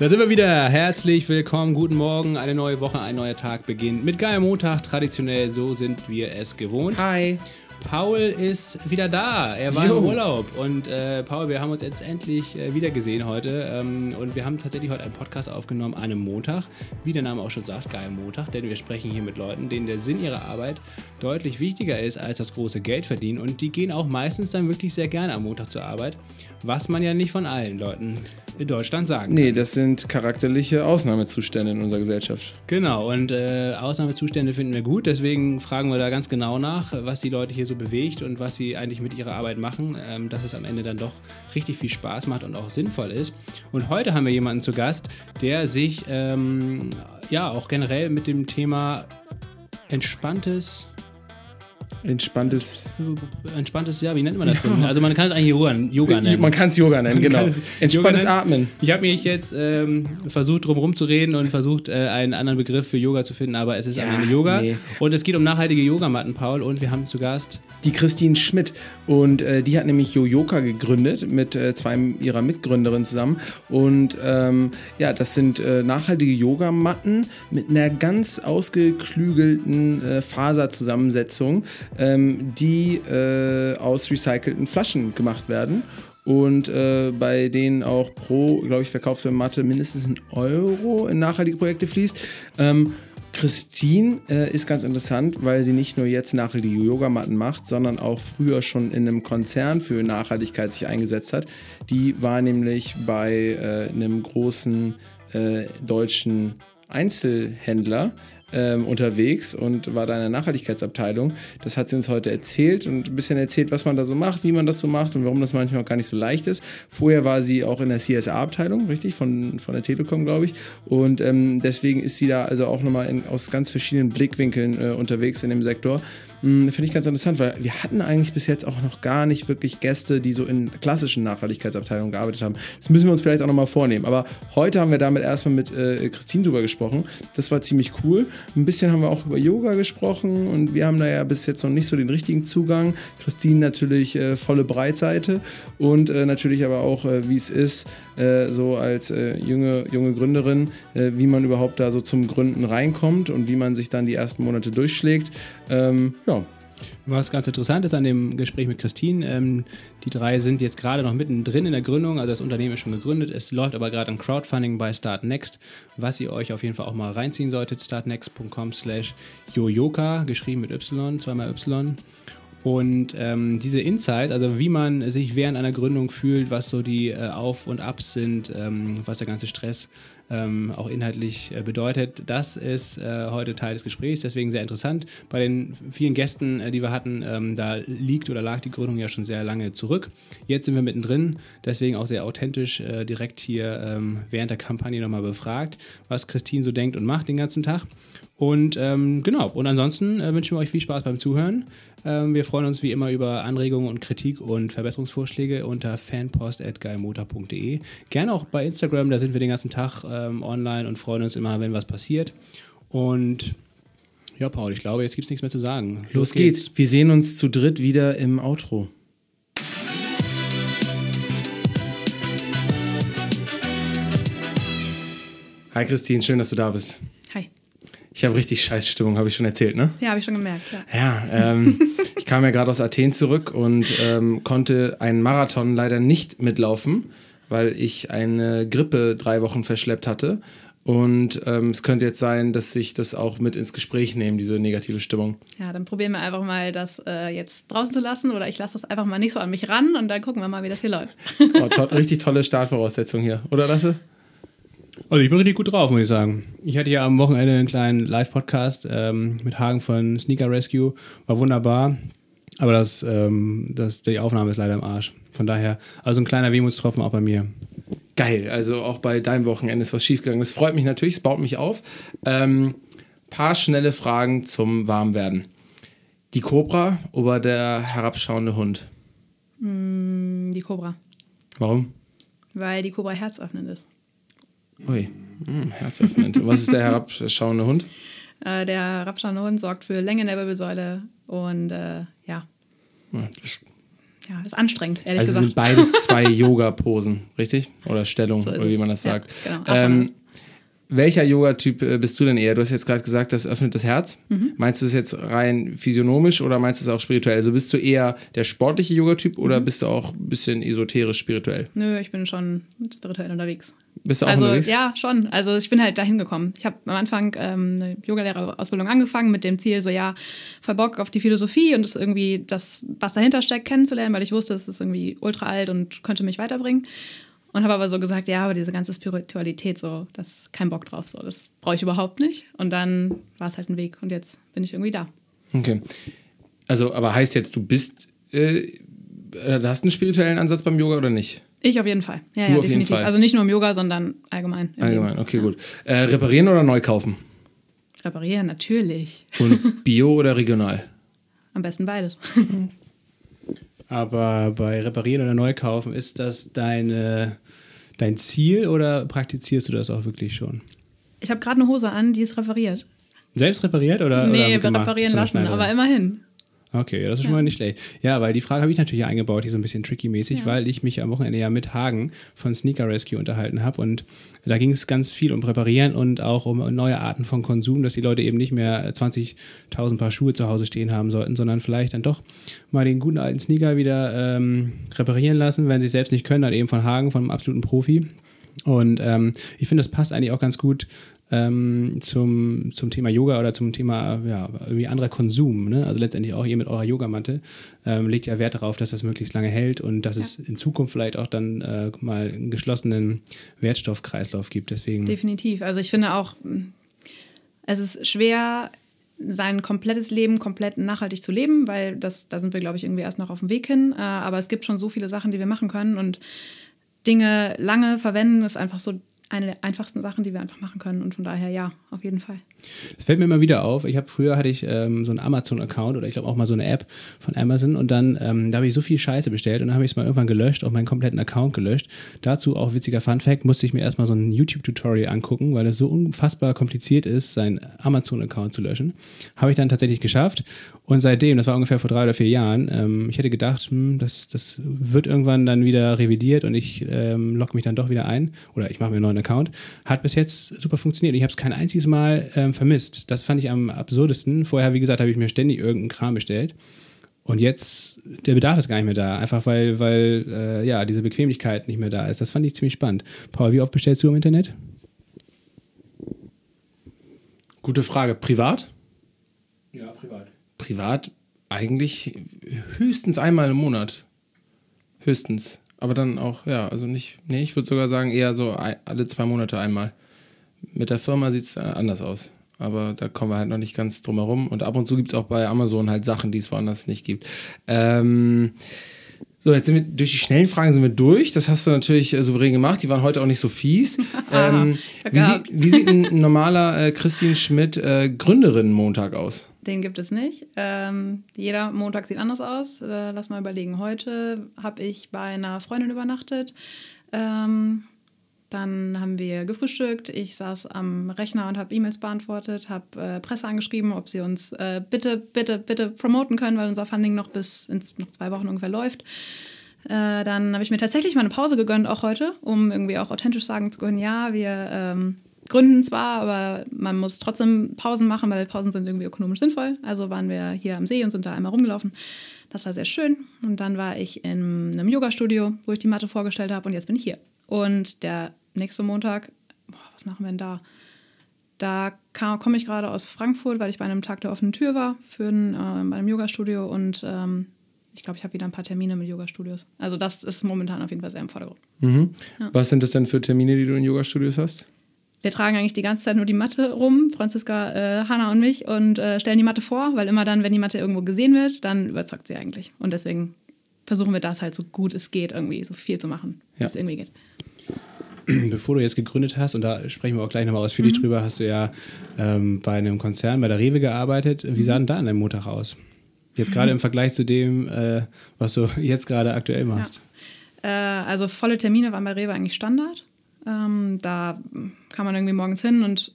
Da sind wir wieder. Herzlich willkommen, guten Morgen. Eine neue Woche, ein neuer Tag beginnt mit Geil Montag. Traditionell, so sind wir es gewohnt. Hi. Paul ist wieder da. Er war Jo. im Urlaub. Und äh, Paul, wir haben uns jetzt endlich äh, wieder gesehen heute. Ähm, und wir haben tatsächlich heute einen Podcast aufgenommen an einem Montag. Wie der Name auch schon sagt, geil Montag. Denn wir sprechen hier mit Leuten, denen der Sinn ihrer Arbeit deutlich wichtiger ist als das große Geld verdienen. Und die gehen auch meistens dann wirklich sehr gerne am Montag zur Arbeit. Was man ja nicht von allen Leuten in Deutschland sagen Nee, das sind charakterliche Ausnahmezustände in unserer Gesellschaft. Genau, und äh, Ausnahmezustände finden wir gut, deswegen fragen wir da ganz genau nach, was die Leute hier so bewegt und was sie eigentlich mit ihrer Arbeit machen, ähm, dass es am Ende dann doch richtig viel Spaß macht und auch sinnvoll ist. Und heute haben wir jemanden zu Gast, der sich ähm, ja auch generell mit dem Thema entspanntes, Entspanntes. entspanntes, ja, wie nennt man das denn? Also man kann es eigentlich Yoga, Yoga nennen. Man kann es Yoga nennen, genau. Entspanntes Yoga nennen. Atmen. Ich habe mich jetzt ähm, versucht, drum rumzureden und versucht, äh, einen anderen Begriff für Yoga zu finden, aber es ist am Ja, Ende Yoga. nee. Und es geht um nachhaltige Yogamatten, Paul. Und wir haben zu Gast. Die Christine Schmidt. Und äh, die hat nämlich Yoyoka gegründet mit äh, zwei ihrer Mitgründerinnen zusammen. Und ähm, ja, das sind äh, nachhaltige Yogamatten mit einer ganz ausgeklügelten äh, Faserzusammensetzung, ähm, die äh, aus recycelten Flaschen gemacht werden. Und äh, bei denen auch pro, glaube ich, verkaufte Matte mindestens ein Euro in nachhaltige Projekte fließt. Ähm, Christine äh, ist ganz interessant, weil sie nicht nur jetzt nachhaltige Yogamatten macht, sondern auch früher schon in einem Konzern für Nachhaltigkeit sich eingesetzt hat. Die war nämlich bei äh, einem großen äh, deutschen Einzelhändler ähm, unterwegs und war da in der Nachhaltigkeitsabteilung. Das hat sie uns heute erzählt und ein bisschen erzählt, was man da so macht, wie man das so macht und warum das manchmal auch gar nicht so leicht ist. Vorher war sie auch in der CSA-Abteilung, richtig, von, von der Telekom, glaube ich. Und ähm, deswegen ist sie da also auch nochmal in, aus ganz verschiedenen Blickwinkeln äh, unterwegs in dem Sektor. Hm, Finde ich ganz interessant, weil wir hatten eigentlich bis jetzt auch noch gar nicht wirklich Gäste, die so in klassischen Nachhaltigkeitsabteilungen gearbeitet haben. Das müssen wir uns vielleicht auch nochmal vornehmen. Aber heute haben wir damit erstmal mit äh, Christine drüber gesprochen. Das war ziemlich cool. Ein bisschen haben wir auch über Yoga gesprochen und wir haben da ja bis jetzt noch nicht so den richtigen Zugang. Christine natürlich äh, volle Breitseite und äh, natürlich aber auch, äh, wie es ist, äh, so als äh, junge, junge Gründerin, wie man überhaupt da so zum Gründen reinkommt und wie man sich dann die ersten Monate durchschlägt. Ähm, ja, Was ganz interessant ist an dem Gespräch mit Christine, ähm, die drei sind jetzt gerade noch mittendrin in der Gründung, also das Unternehmen ist schon gegründet, es läuft aber gerade ein Crowdfunding bei Startnext, was ihr euch auf jeden Fall auch mal reinziehen solltet, startnext.com slash yoyoka, geschrieben mit Y, zweimal Y. Und ähm, diese Insights, also wie man sich während einer Gründung fühlt, was so die äh, Auf- und Ups sind, ähm, was der ganze Stress ähm, auch inhaltlich äh, bedeutet, das ist äh, heute Teil des Gesprächs, deswegen sehr interessant. Bei den vielen Gästen, äh, die wir hatten, ähm, da liegt oder lag die Gründung ja schon sehr lange zurück. Jetzt sind wir mittendrin, deswegen auch sehr authentisch äh, direkt hier ähm, während der Kampagne nochmal befragt, was Christine so denkt und macht den ganzen Tag. Und ähm, genau, und ansonsten äh, wünschen wir euch viel Spaß beim Zuhören. Ähm, wir freuen uns wie immer über Anregungen und Kritik und Verbesserungsvorschläge unter fanpost.geilmotor.de. Gerne auch bei Instagram, da sind wir den ganzen Tag ähm, online und freuen uns immer, wenn was passiert. Und ja, Paul, ich glaube, jetzt gibt es nichts mehr zu sagen. los geht's. Wir sehen uns zu dritt wieder im Outro. Hi Christine, schön, dass du da bist. Hi. Ich habe richtig Scheißstimmung, habe ich schon erzählt, ne? Ja, habe ich schon gemerkt. Ja. Ja, ähm, ich kam ja gerade aus Athen zurück und ähm, konnte einen Marathon leider nicht mitlaufen, weil ich eine Grippe drei Wochen verschleppt hatte. Und ähm, es könnte jetzt sein, dass ich das auch mit ins Gespräch nehme, diese negative Stimmung. ja, dann probieren wir einfach mal, das äh, jetzt draußen zu lassen oder ich lasse das einfach mal nicht so an mich ran und dann gucken wir mal, wie das hier läuft. Oh, to richtig tolle Startvoraussetzung hier, oder Lasse? Also ich bin richtig gut drauf, muss ich sagen. Ich hatte ja am Wochenende einen kleinen Live-Podcast ähm, mit Hagen von Sneaker Rescue. War wunderbar. Aber das, ähm, das, die Aufnahme ist leider im Arsch. Von daher, also ein kleiner Wehmutstropfen auch bei mir. Geil, also auch bei deinem Wochenende ist was schiefgegangen. Das freut mich natürlich, es baut mich auf. Ähm, paar schnelle Fragen zum Warmwerden. Die Cobra oder der herabschauende Hund? Die Cobra. Warum? Weil die Cobra herzöffnend ist. Ui, hm, herzöffnend. Und Was ist der herabschauende Hund? Äh, der herabschauende Hund sorgt für Länge in der Wirbelsäule und äh, ja, ja, das ist anstrengend, ehrlich Also gesagt. sind beides zwei Yoga-Posen, richtig? Oder Stellung, So oder wie man das Ja, sagt. genau, Asanas. Ähm, welcher Yoga-Typ äh, bist du denn eher? Du hast jetzt gerade gesagt, das öffnet das Herz. Mhm. Meinst du das jetzt rein physiognomisch oder meinst du es auch spirituell? Also bist du eher der sportliche Yoga-Typ Mhm. oder bist du auch ein bisschen esoterisch spirituell? Nö, ich bin schon spirituell unterwegs. Bist du auch Also unterwegs? ja, schon. Also ich bin halt dahin gekommen. Ich habe am Anfang ähm, eine Yogalehrerausbildung angefangen mit dem Ziel, so ja, voll Bock auf die Philosophie und das irgendwie das, was dahinter steckt, kennenzulernen, weil ich wusste, es ist irgendwie ultra alt und könnte mich weiterbringen. Und habe aber so gesagt, ja, aber diese ganze Spiritualität, so, das ist kein Bock drauf, so, das brauche ich überhaupt nicht. Und dann war es halt ein Weg und jetzt bin ich irgendwie da. Okay. Also, aber heißt jetzt, du bist, äh, äh, hast einen spirituellen Ansatz beim Yoga oder nicht? Ich auf jeden Fall. Ja, Du ja, auf jeden definitiv. Fall. Also nicht nur im Yoga, sondern allgemein. Allgemein, okay, gut. Äh, reparieren oder neu kaufen? Reparieren, natürlich. Und Bio oder regional? Am besten beides. Aber bei Reparieren oder Neukaufen, ist das deine, dein Ziel oder praktizierst du das auch wirklich schon? Ich habe gerade eine Hose an, die ist repariert. Selbst repariert oder? nee, oder reparieren lassen, aber immerhin. Okay, das ist schon mal nicht schlecht. Ja, weil die Frage habe ich natürlich eingebaut, die so ein bisschen tricky-mäßig, weil ich mich am Wochenende ja mit Hagen von Sneaker Rescue unterhalten habe und da ging es ganz viel um Präparieren und auch um neue Arten von Konsum, dass die Leute eben nicht mehr 20.000 Paar Schuhe zu Hause stehen haben sollten, sondern vielleicht dann doch mal den guten alten Sneaker wieder ähm, reparieren lassen, wenn sie es selbst nicht können, dann eben von Hagen, von einem absoluten Profi. Und ähm, ich finde, das passt eigentlich auch ganz gut ähm, zum, zum Thema Yoga oder zum Thema ja, irgendwie anderer Konsum. Ne? Also letztendlich auch ihr mit eurer Yogamatte ähm, legt ja Wert darauf, dass das möglichst lange hält und dass es in Zukunft vielleicht auch dann äh, mal einen geschlossenen Wertstoffkreislauf gibt. Deswegen Definitiv. Also ich finde auch, es ist schwer, sein komplettes Leben komplett nachhaltig zu leben, weil das, da sind wir, glaube ich, irgendwie erst noch auf dem Weg hin. Äh, aber es gibt schon so viele Sachen, die wir machen können und Dinge lange verwenden ist einfach so eine der einfachsten Sachen, die wir einfach machen können. Und von daher ja, auf jeden Fall. Das fällt mir immer wieder auf. Ich habe früher hatte ich ähm, so einen Amazon-Account oder ich glaube auch mal so eine App von Amazon und dann ähm, da habe ich so viel Scheiße bestellt und dann habe ich es mal irgendwann gelöscht, auch meinen kompletten Account gelöscht. Dazu auch witziger Fun-Fact, musste ich mir erstmal so ein YouTube-Tutorial angucken, weil es so unfassbar kompliziert ist, seinen Amazon-Account zu löschen. Habe ich dann tatsächlich geschafft und seitdem, das war ungefähr vor drei oder vier Jahren, ähm, ich hätte gedacht, hm, das, das wird irgendwann dann wieder revidiert und ich ähm, logge mich dann doch wieder ein oder ich mache mir einen neuen Account. Hat bis jetzt super funktioniert. Ich habe es kein einziges Mal ähm, vermisst. Das fand ich am absurdesten. Vorher, wie gesagt, habe ich mir ständig irgendeinen Kram bestellt. Und jetzt, der Bedarf ist gar nicht mehr da. Einfach weil, weil äh, ja, diese Bequemlichkeit nicht mehr da ist. Das fand ich ziemlich spannend. Paul, wie oft bestellst du im Internet? Gute Frage. Privat? Ja, privat. Privat eigentlich höchstens einmal im Monat. Höchstens. Aber dann auch, ja, also nicht, nee, ich würde sogar sagen, eher so alle zwei Monate einmal. Mit der Firma sieht es anders aus. Aber da kommen wir halt noch nicht ganz drum herum. Und ab und zu gibt es auch bei Amazon halt Sachen, die es woanders nicht gibt. Ähm, so, jetzt sind wir durch die schnellen Fragen sind wir durch. Das hast du natürlich äh, souverän gemacht. Die waren heute auch nicht so fies. ähm, wie, sieht, gehabt. wie sieht ein normaler äh, Christine Schmidt äh, Gründerinnen-Montag aus? Den gibt es nicht. Ähm, jeder Montag sieht anders aus. Äh, lass mal überlegen. Heute habe ich bei einer Freundin übernachtet. Ähm, dann haben wir gefrühstückt. Ich saß am Rechner und habe E-Mails beantwortet, habe äh, Presse angeschrieben, ob sie uns äh, bitte, bitte, bitte promoten können, weil unser Funding noch bis in noch zwei Wochen ungefähr läuft. Äh, dann habe ich mir tatsächlich mal eine Pause gegönnt, auch heute, um irgendwie auch authentisch sagen zu können, ja, wir ähm, gründen zwar, aber man muss trotzdem Pausen machen, weil Pausen sind irgendwie ökonomisch sinnvoll. Also waren wir hier am See und sind da einmal rumgelaufen. Das war sehr schön. Und dann war ich in einem Yoga-Studio, wo ich die Matte vorgestellt habe und jetzt bin ich hier. Und der nächste Montag, boah, was machen wir denn da? Da komme ich gerade aus Frankfurt, weil ich bei einem Tag der offenen Tür war für ein, äh, bei einem Yoga-Studio und ähm, ich glaube, ich habe wieder ein paar Termine mit Yoga-Studios. Also das ist momentan auf jeden Fall sehr im Vordergrund. Was sind das denn für Termine, die du in Yoga-Studios hast? Wir tragen eigentlich die ganze Zeit nur die Matte rum, Franziska, äh, Hanna und mich, und äh, stellen die Matte vor, weil immer dann, wenn die Matte irgendwo gesehen wird, dann überzeugt sie eigentlich. Und deswegen versuchen wir das halt so gut es geht, irgendwie so viel zu machen, wie Ja. es irgendwie geht. Bevor du jetzt gegründet hast, und da sprechen wir auch gleich nochmal ausführlich Mhm. drüber, hast du ja ähm, bei einem Konzern, bei der Rewe gearbeitet. Wie Mhm. sah denn da an deinem Montag aus? Jetzt gerade im Vergleich zu dem, äh, was du jetzt gerade aktuell machst. Äh, also volle Termine waren bei Rewe eigentlich Standard. Ähm, da kam man irgendwie morgens hin und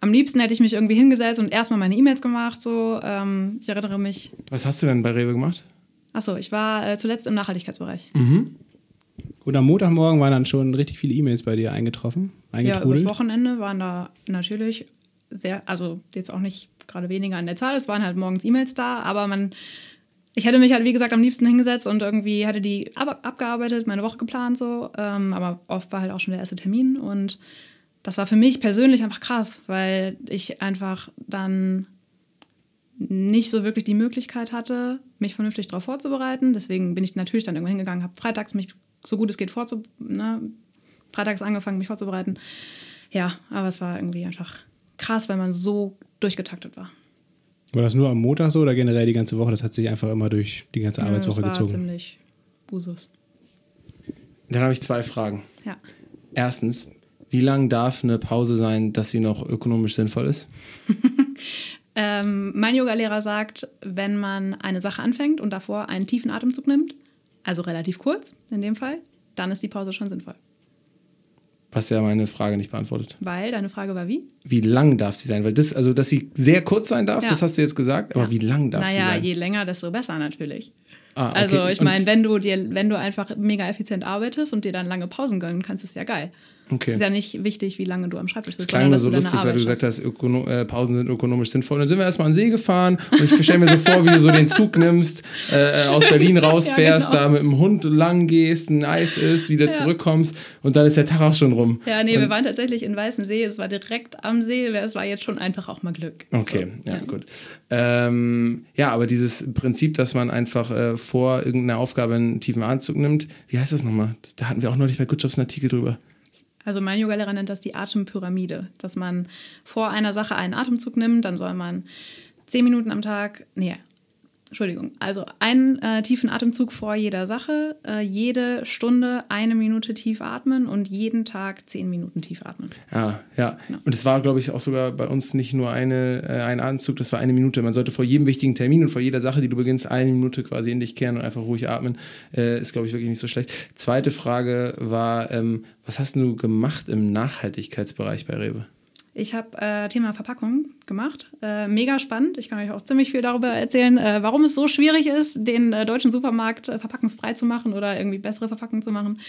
am liebsten hätte ich mich irgendwie hingesetzt und erstmal meine E-Mails gemacht. So, ähm, ich erinnere mich, Was hast du denn bei Rewe gemacht? Achso, ich war äh, zuletzt im Nachhaltigkeitsbereich. Und am Montagmorgen waren dann schon richtig viele E-Mails bei dir eingetroffen, Ja, übers eingetrudelt. Wochenende waren da natürlich sehr, also jetzt auch nicht gerade weniger an der Zahl, es waren halt morgens E-Mails da, aber man, ich hätte mich halt, wie gesagt, am liebsten hingesetzt und irgendwie hätte die ab, abgearbeitet, meine Woche geplant so, ähm, aber oft war halt auch schon der erste Termin und das war für mich persönlich einfach krass, weil ich einfach dann nicht so wirklich die Möglichkeit hatte, mich vernünftig darauf vorzubereiten. Deswegen bin ich natürlich dann irgendwann hingegangen, habe freitags mich so gut es geht vorzu, ne, freitags angefangen, mich vorzubereiten. Ja, aber es war irgendwie einfach krass, weil man so durchgetaktet war. War das nur am Montag so oder generell die ganze Woche? Das hat sich einfach immer durch die ganze Arbeitswoche das war gezogen. ziemlich Usus. Dann habe ich zwei Fragen. Ja. Erstens, wie lang darf eine Pause sein, dass sie noch ökonomisch sinnvoll ist? Ähm, mein Yogalehrer sagt, wenn man eine Sache anfängt und davor einen tiefen Atemzug nimmt, also relativ kurz in dem Fall, dann ist die Pause schon sinnvoll. Was ja meine Frage nicht beantwortet. Weil deine Frage war wie? Wie lang darf sie sein? Weil das, also dass sie sehr kurz sein darf, Ja. das hast du jetzt gesagt, aber Ja. wie lang darf sie naja, sein? je länger, desto besser natürlich. Ah, okay. Also ich meine, wenn du dir, wenn du einfach mega effizient arbeitest und dir dann lange Pausen gönnen kannst, ist ja geil. Okay. Es ist ja nicht wichtig, wie lange du am Schreibtisch Das sitzt, klang nur so lustig, weil du gesagt hast, Ökono äh, Pausen sind ökonomisch sinnvoll. Dann sind wir erstmal an den See gefahren und ich stelle mir so vor, wie du so den Zug nimmst, äh, äh, aus Berlin rausfährst, genau. da mit dem Hund lang gehst, ein Eis isst, wieder Ja. zurückkommst und dann ist der Tag auch schon rum. Ja, nee, wir waren tatsächlich in Weißensee, das war direkt am See, es war jetzt schon einfach auch mal Glück. Okay, So, ja, gut. Ähm, ja, aber dieses Prinzip, dass man einfach äh, vor irgendeiner Aufgabe einen tiefen Anzug nimmt, wie heißt das nochmal? Da hatten wir auch neulich bei Good Jobs einen Artikel drüber. Also mein Yogalehrer nennt das die Atempyramide, dass man vor einer Sache einen Atemzug nimmt, dann soll man zehn Minuten am Tag, nee, Entschuldigung, also einen äh, tiefen Atemzug vor jeder Sache, äh, jede Stunde eine Minute tief atmen und jeden Tag zehn Minuten tief atmen. Ja, ja. Und es war, glaube ich, auch sogar bei uns nicht nur eine, äh, ein Atemzug, das war eine Minute. Man sollte vor jedem wichtigen Termin und vor jeder Sache, die du beginnst, eine Minute quasi in dich kehren und einfach ruhig atmen. Äh, ist, glaube ich, wirklich nicht so schlecht. Zweite Frage war, ähm, was hast du gemacht im Nachhaltigkeitsbereich bei Rewe? Ich habe äh, Thema Verpackung gemacht. Äh, mega spannend. Ich kann euch auch ziemlich viel darüber erzählen, äh, warum es so schwierig ist, den äh, deutschen Supermarkt äh, verpackungsfrei zu machen oder irgendwie bessere Verpackungen zu machen.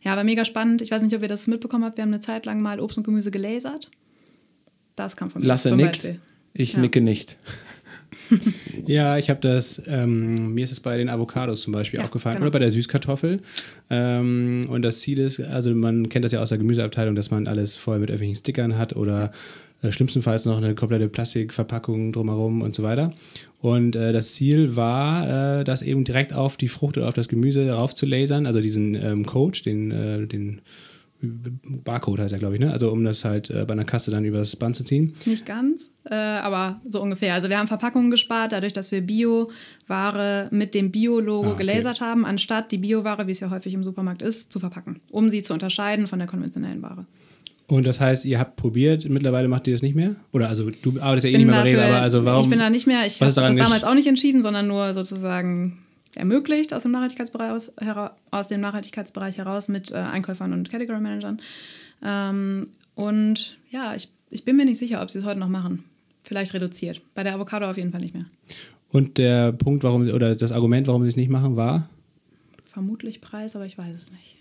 Ja, aber mega spannend. Ich weiß nicht, ob ihr das mitbekommen habt. Wir haben eine Zeit lang mal Obst und Gemüse gelasert. Das kam von mir Lasse nickt. Beispiel. Ich Ja. nicke nicht. Ja, ich habe das, ähm, mir ist es bei den Avocados zum Beispiel Ja, aufgefallen genau. oder bei der Süßkartoffel. Ähm, und das Ziel ist, also man kennt das ja aus der Gemüseabteilung, dass man alles voll mit irgendwelchen Stickern hat oder äh, schlimmstenfalls noch eine komplette Plastikverpackung drumherum und so weiter. Und äh, das Ziel war, äh, das eben direkt auf die Frucht oder auf das Gemüse rauf zu lasern, also diesen ähm, Code, den, äh, den Barcode heißt er, glaube ich, ne? Also um das halt äh, bei einer Kasse dann übers Band zu ziehen. Nicht ganz, äh, aber so ungefähr. Also wir haben Verpackungen gespart, dadurch, dass wir Bio-Ware mit dem Bio-Logo Ah, okay. gelasert haben, anstatt die Bio-Ware, wie es ja häufig im Supermarkt ist, zu verpacken, um sie zu unterscheiden von der konventionellen Ware. Und das heißt, ihr habt probiert, mittlerweile macht ihr das nicht mehr? Oder also du arbeitest ja eh nicht mehr bei Rewe, aber also warum? Ich bin da nicht mehr, ich habe das damals auch nicht entschieden, sondern nur sozusagen ermöglicht aus dem Nachhaltigkeitsbereich, aus, hera, aus dem Nachhaltigkeitsbereich heraus mit äh, Einkäufern und Category Managern. Ähm, und ja, ich, ich bin mir nicht sicher, ob sie es heute noch machen. Vielleicht reduziert. Bei der Avocado auf jeden Fall nicht mehr. Und der Punkt, warum sie- oder das Argument, warum sie es nicht machen, war? Vermutlich Preis, aber ich weiß es nicht.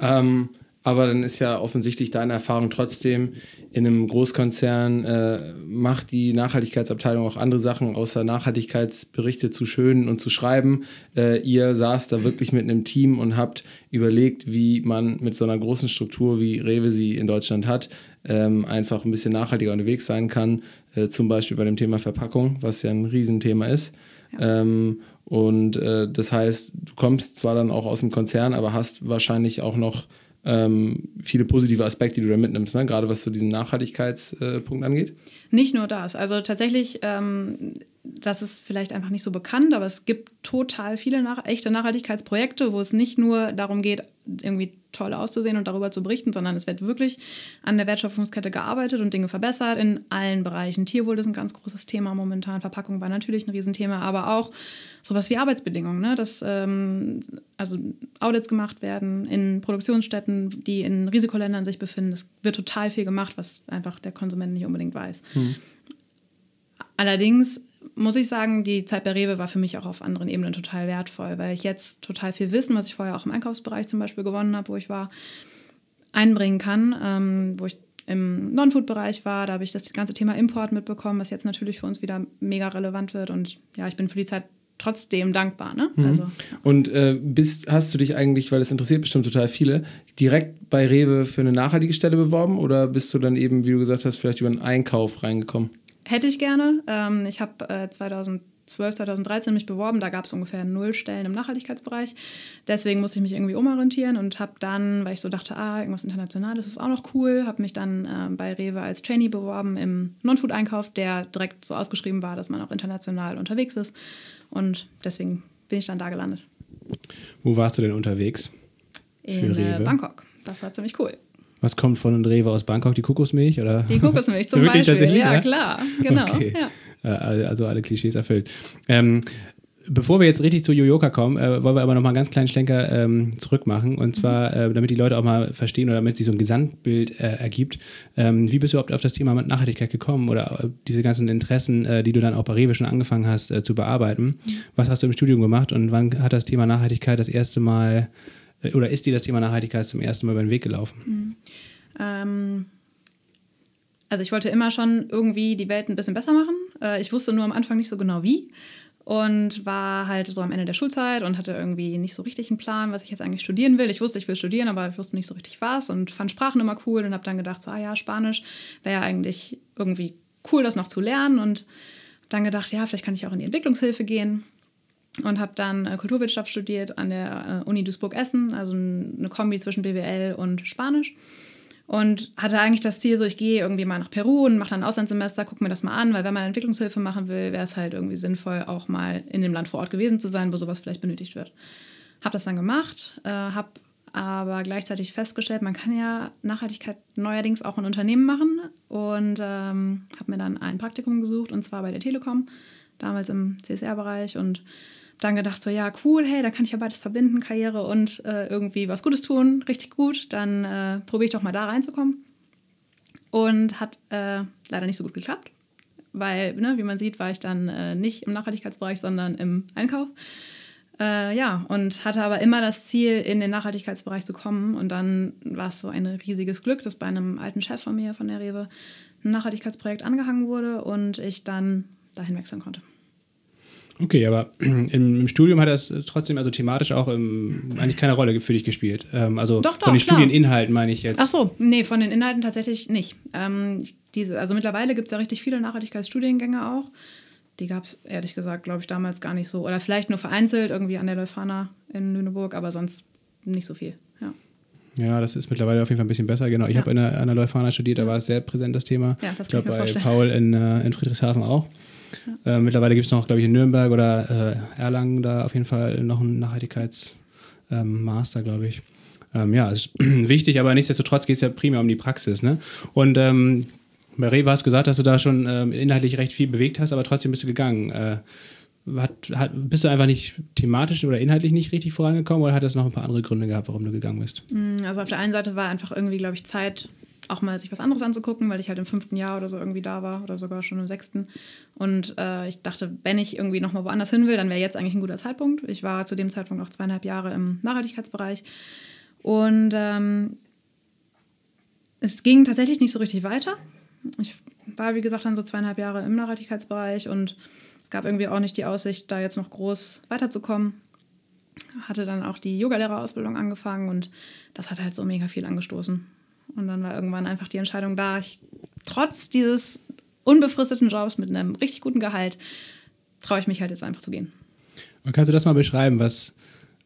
Ähm, aber dann ist ja offensichtlich deine Erfahrung trotzdem, in einem Großkonzern äh, macht die Nachhaltigkeitsabteilung auch andere Sachen, außer Nachhaltigkeitsberichte zu schönen und zu schreiben. Äh, ihr saßt da wirklich mit einem Team und habt überlegt, wie man mit so einer großen Struktur, wie Rewe sie in Deutschland hat, ähm, einfach ein bisschen nachhaltiger unterwegs sein kann. Äh, zum Beispiel bei dem Thema Verpackung, was ja ein Riesenthema ist. Ähm, und äh, das heißt, du kommst zwar dann auch aus dem Konzern, aber hast wahrscheinlich auch noch ähm, viele positive Aspekte, die du da mitnimmst, ne? gerade was zu diesem Nachhaltigkeitspunkt angeht. Nicht nur das. Also tatsächlich, ähm, das ist vielleicht einfach nicht so bekannt, aber es gibt total viele nach echte Nachhaltigkeitsprojekte, wo es nicht nur darum geht, irgendwie toll auszusehen und darüber zu berichten, sondern es wird wirklich an der Wertschöpfungskette gearbeitet und Dinge verbessert in allen Bereichen. Tierwohl ist ein ganz großes Thema momentan, Verpackung war natürlich ein Riesenthema, aber auch sowas wie Arbeitsbedingungen, ne? dass ähm, also Audits gemacht werden in Produktionsstätten, die in Risikoländern sich befinden. Es wird total viel gemacht, was einfach der Konsument nicht unbedingt weiß. Allerdings muss ich sagen, die Zeit bei Rewe war für mich auch auf anderen Ebenen total wertvoll, weil ich jetzt total viel Wissen, was ich vorher auch im Einkaufsbereich zum Beispiel gewonnen habe, wo ich war, einbringen kann, ähm, wo ich im Non-Food-Bereich war, da habe ich das ganze Thema Import mitbekommen, was jetzt natürlich für uns wieder mega relevant wird. Und ja, ich bin für die Zeit trotzdem dankbar. Ne? Mhm. Also. Und äh, bist, hast du dich eigentlich, weil das interessiert bestimmt total viele, direkt bei Rewe für eine nachhaltige Stelle beworben oder bist du dann eben, wie du gesagt hast, vielleicht über einen Einkauf reingekommen? Hätte ich gerne. Ähm, ich habe äh, 2012, 2013 mich beworben. Da gab es ungefähr null Stellen im Nachhaltigkeitsbereich. Deswegen musste ich mich irgendwie umorientieren und habe dann, weil ich so dachte, ah, irgendwas Internationales ist auch noch cool, habe mich dann äh, bei Rewe als Trainee beworben im Non-Food-Einkauf, der direkt so ausgeschrieben war, dass man auch international unterwegs ist. Und deswegen bin ich dann da gelandet. Wo warst du denn unterwegs? In äh, Bangkok. Das war ziemlich cool. Was kommt von Rewe aus Bangkok? Die Kokosmilch? Oder? Die Kokosmilch zum Wirklich Beispiel. Ja, ja, klar. Genau. Okay. Ja. Also alle Klischees erfüllt. Ähm, Bevor wir jetzt richtig zu Yoyoka kommen, äh, wollen wir aber noch mal einen ganz kleinen Schlenker ähm, zurück machen. Und zwar, äh, damit die Leute auch mal verstehen oder damit sich so ein Gesamtbild äh, ergibt. Ähm, wie bist du überhaupt auf das Thema Nachhaltigkeit gekommen oder äh, diese ganzen Interessen, äh, die du dann auch bei Rewe schon angefangen hast äh, zu bearbeiten? Was hast du im Studium gemacht und wann hat das Thema Nachhaltigkeit das erste Mal oder ist dir das Thema Nachhaltigkeit zum ersten Mal über den Weg gelaufen? Mhm. Ähm, also ich wollte immer schon irgendwie die Welt ein bisschen besser machen. ich wusste nur am Anfang nicht so genau wie und war halt so am Ende der Schulzeit und hatte irgendwie nicht so richtig einen Plan, was ich jetzt eigentlich studieren will. Ich wusste, ich will studieren, aber ich wusste nicht so richtig was und fand Sprachen immer cool und habe dann gedacht, so, ah ja, Spanisch wäre ja eigentlich irgendwie cool, das noch zu lernen und dann gedacht, ja, vielleicht kann ich auch in die Entwicklungshilfe gehen und habe dann äh, Kulturwirtschaft studiert an der äh, Uni Duisburg-Essen, also eine Kombi zwischen BWL und Spanisch. Und hatte eigentlich das Ziel, so ich gehe irgendwie mal nach Peru und mache dann ein Auslandssemester, gucke mir das mal an, weil wenn man Entwicklungshilfe machen will, wäre es halt irgendwie sinnvoll, auch mal in dem Land vor Ort gewesen zu sein, wo sowas vielleicht benötigt wird. Habe das dann gemacht, äh, habe aber gleichzeitig festgestellt, man kann ja Nachhaltigkeit neuerdings auch in Unternehmen machen. Und ähm, habe mir dann ein Praktikum gesucht und zwar bei der Telekom, damals im CSR-Bereich und dann gedacht, so ja, cool, hey, da kann ich ja beides verbinden, Karriere und äh, irgendwie was Gutes tun, richtig gut, dann äh, probiere ich doch mal da reinzukommen. Und hat äh, leider nicht so gut geklappt, weil, ne, wie man sieht, war ich dann äh, nicht im Nachhaltigkeitsbereich, sondern im Einkauf. Äh, ja, und hatte aber immer das Ziel, in den Nachhaltigkeitsbereich zu kommen. Und dann war es so ein riesiges Glück, dass bei einem alten Chef von mir, von der Rewe, ein Nachhaltigkeitsprojekt angehangen wurde und ich dann dahin wechseln konnte. Okay, aber im, Studium hat das trotzdem also thematisch auch im, eigentlich keine Rolle für dich gespielt. Ähm, also doch, doch, von den klar. Studieninhalten meine ich jetzt. Ach so, nee, von den Inhalten tatsächlich nicht. Ähm, diese, also mittlerweile gibt es ja richtig viele Nachhaltigkeitsstudiengänge auch. Die gab es ehrlich gesagt, glaube ich, damals gar nicht so. Oder vielleicht nur vereinzelt irgendwie an der Leuphana in Lüneburg, aber sonst nicht so viel. Ja. Ja, das ist mittlerweile auf jeden Fall ein bisschen besser. Genau, ich ja. habe an der Leuphana studiert, da war es sehr präsent, das Thema. Ja, das ich glaube, bei Paul in, äh, in Friedrichshafen auch. Ja. Äh, mittlerweile gibt es noch, glaube ich, in Nürnberg oder äh, Erlangen da auf jeden Fall noch einen Nachhaltigkeitsmaster, ähm, glaube ich. Ähm, ja, ist wichtig, aber nichtsdestotrotz geht es ja primär um die Praxis. Ne? Und ähm, bei Rewe hast du gesagt, dass du da schon ähm, inhaltlich recht viel bewegt hast, aber trotzdem bist du gegangen. Äh, hat, hat, bist du einfach nicht thematisch oder inhaltlich nicht richtig vorangekommen oder hat das noch ein paar andere Gründe gehabt, warum du gegangen bist? Mm, also auf der einen Seite war einfach irgendwie, glaube ich, Zeit, auch mal sich was anderes anzugucken, weil ich halt im fünften Jahr oder so irgendwie da war oder sogar schon im sechsten. Und äh, ich dachte, wenn ich irgendwie nochmal woanders hin will, dann wäre jetzt eigentlich ein guter Zeitpunkt. Ich war zu dem Zeitpunkt auch zweieinhalb Jahre im Nachhaltigkeitsbereich. Und ähm, es ging tatsächlich nicht so richtig weiter. Ich war, wie gesagt, dann so zweieinhalb Jahre im Nachhaltigkeitsbereich und es gab irgendwie auch nicht die Aussicht, da jetzt noch groß weiterzukommen. Hatte dann auch die Yogalehrerausbildung angefangen und das hat halt so mega viel angestoßen. Und dann war irgendwann einfach die Entscheidung da, ich, trotz dieses unbefristeten Jobs mit einem richtig guten Gehalt, traue ich mich halt jetzt einfach zu gehen. Und kannst du das mal beschreiben, was,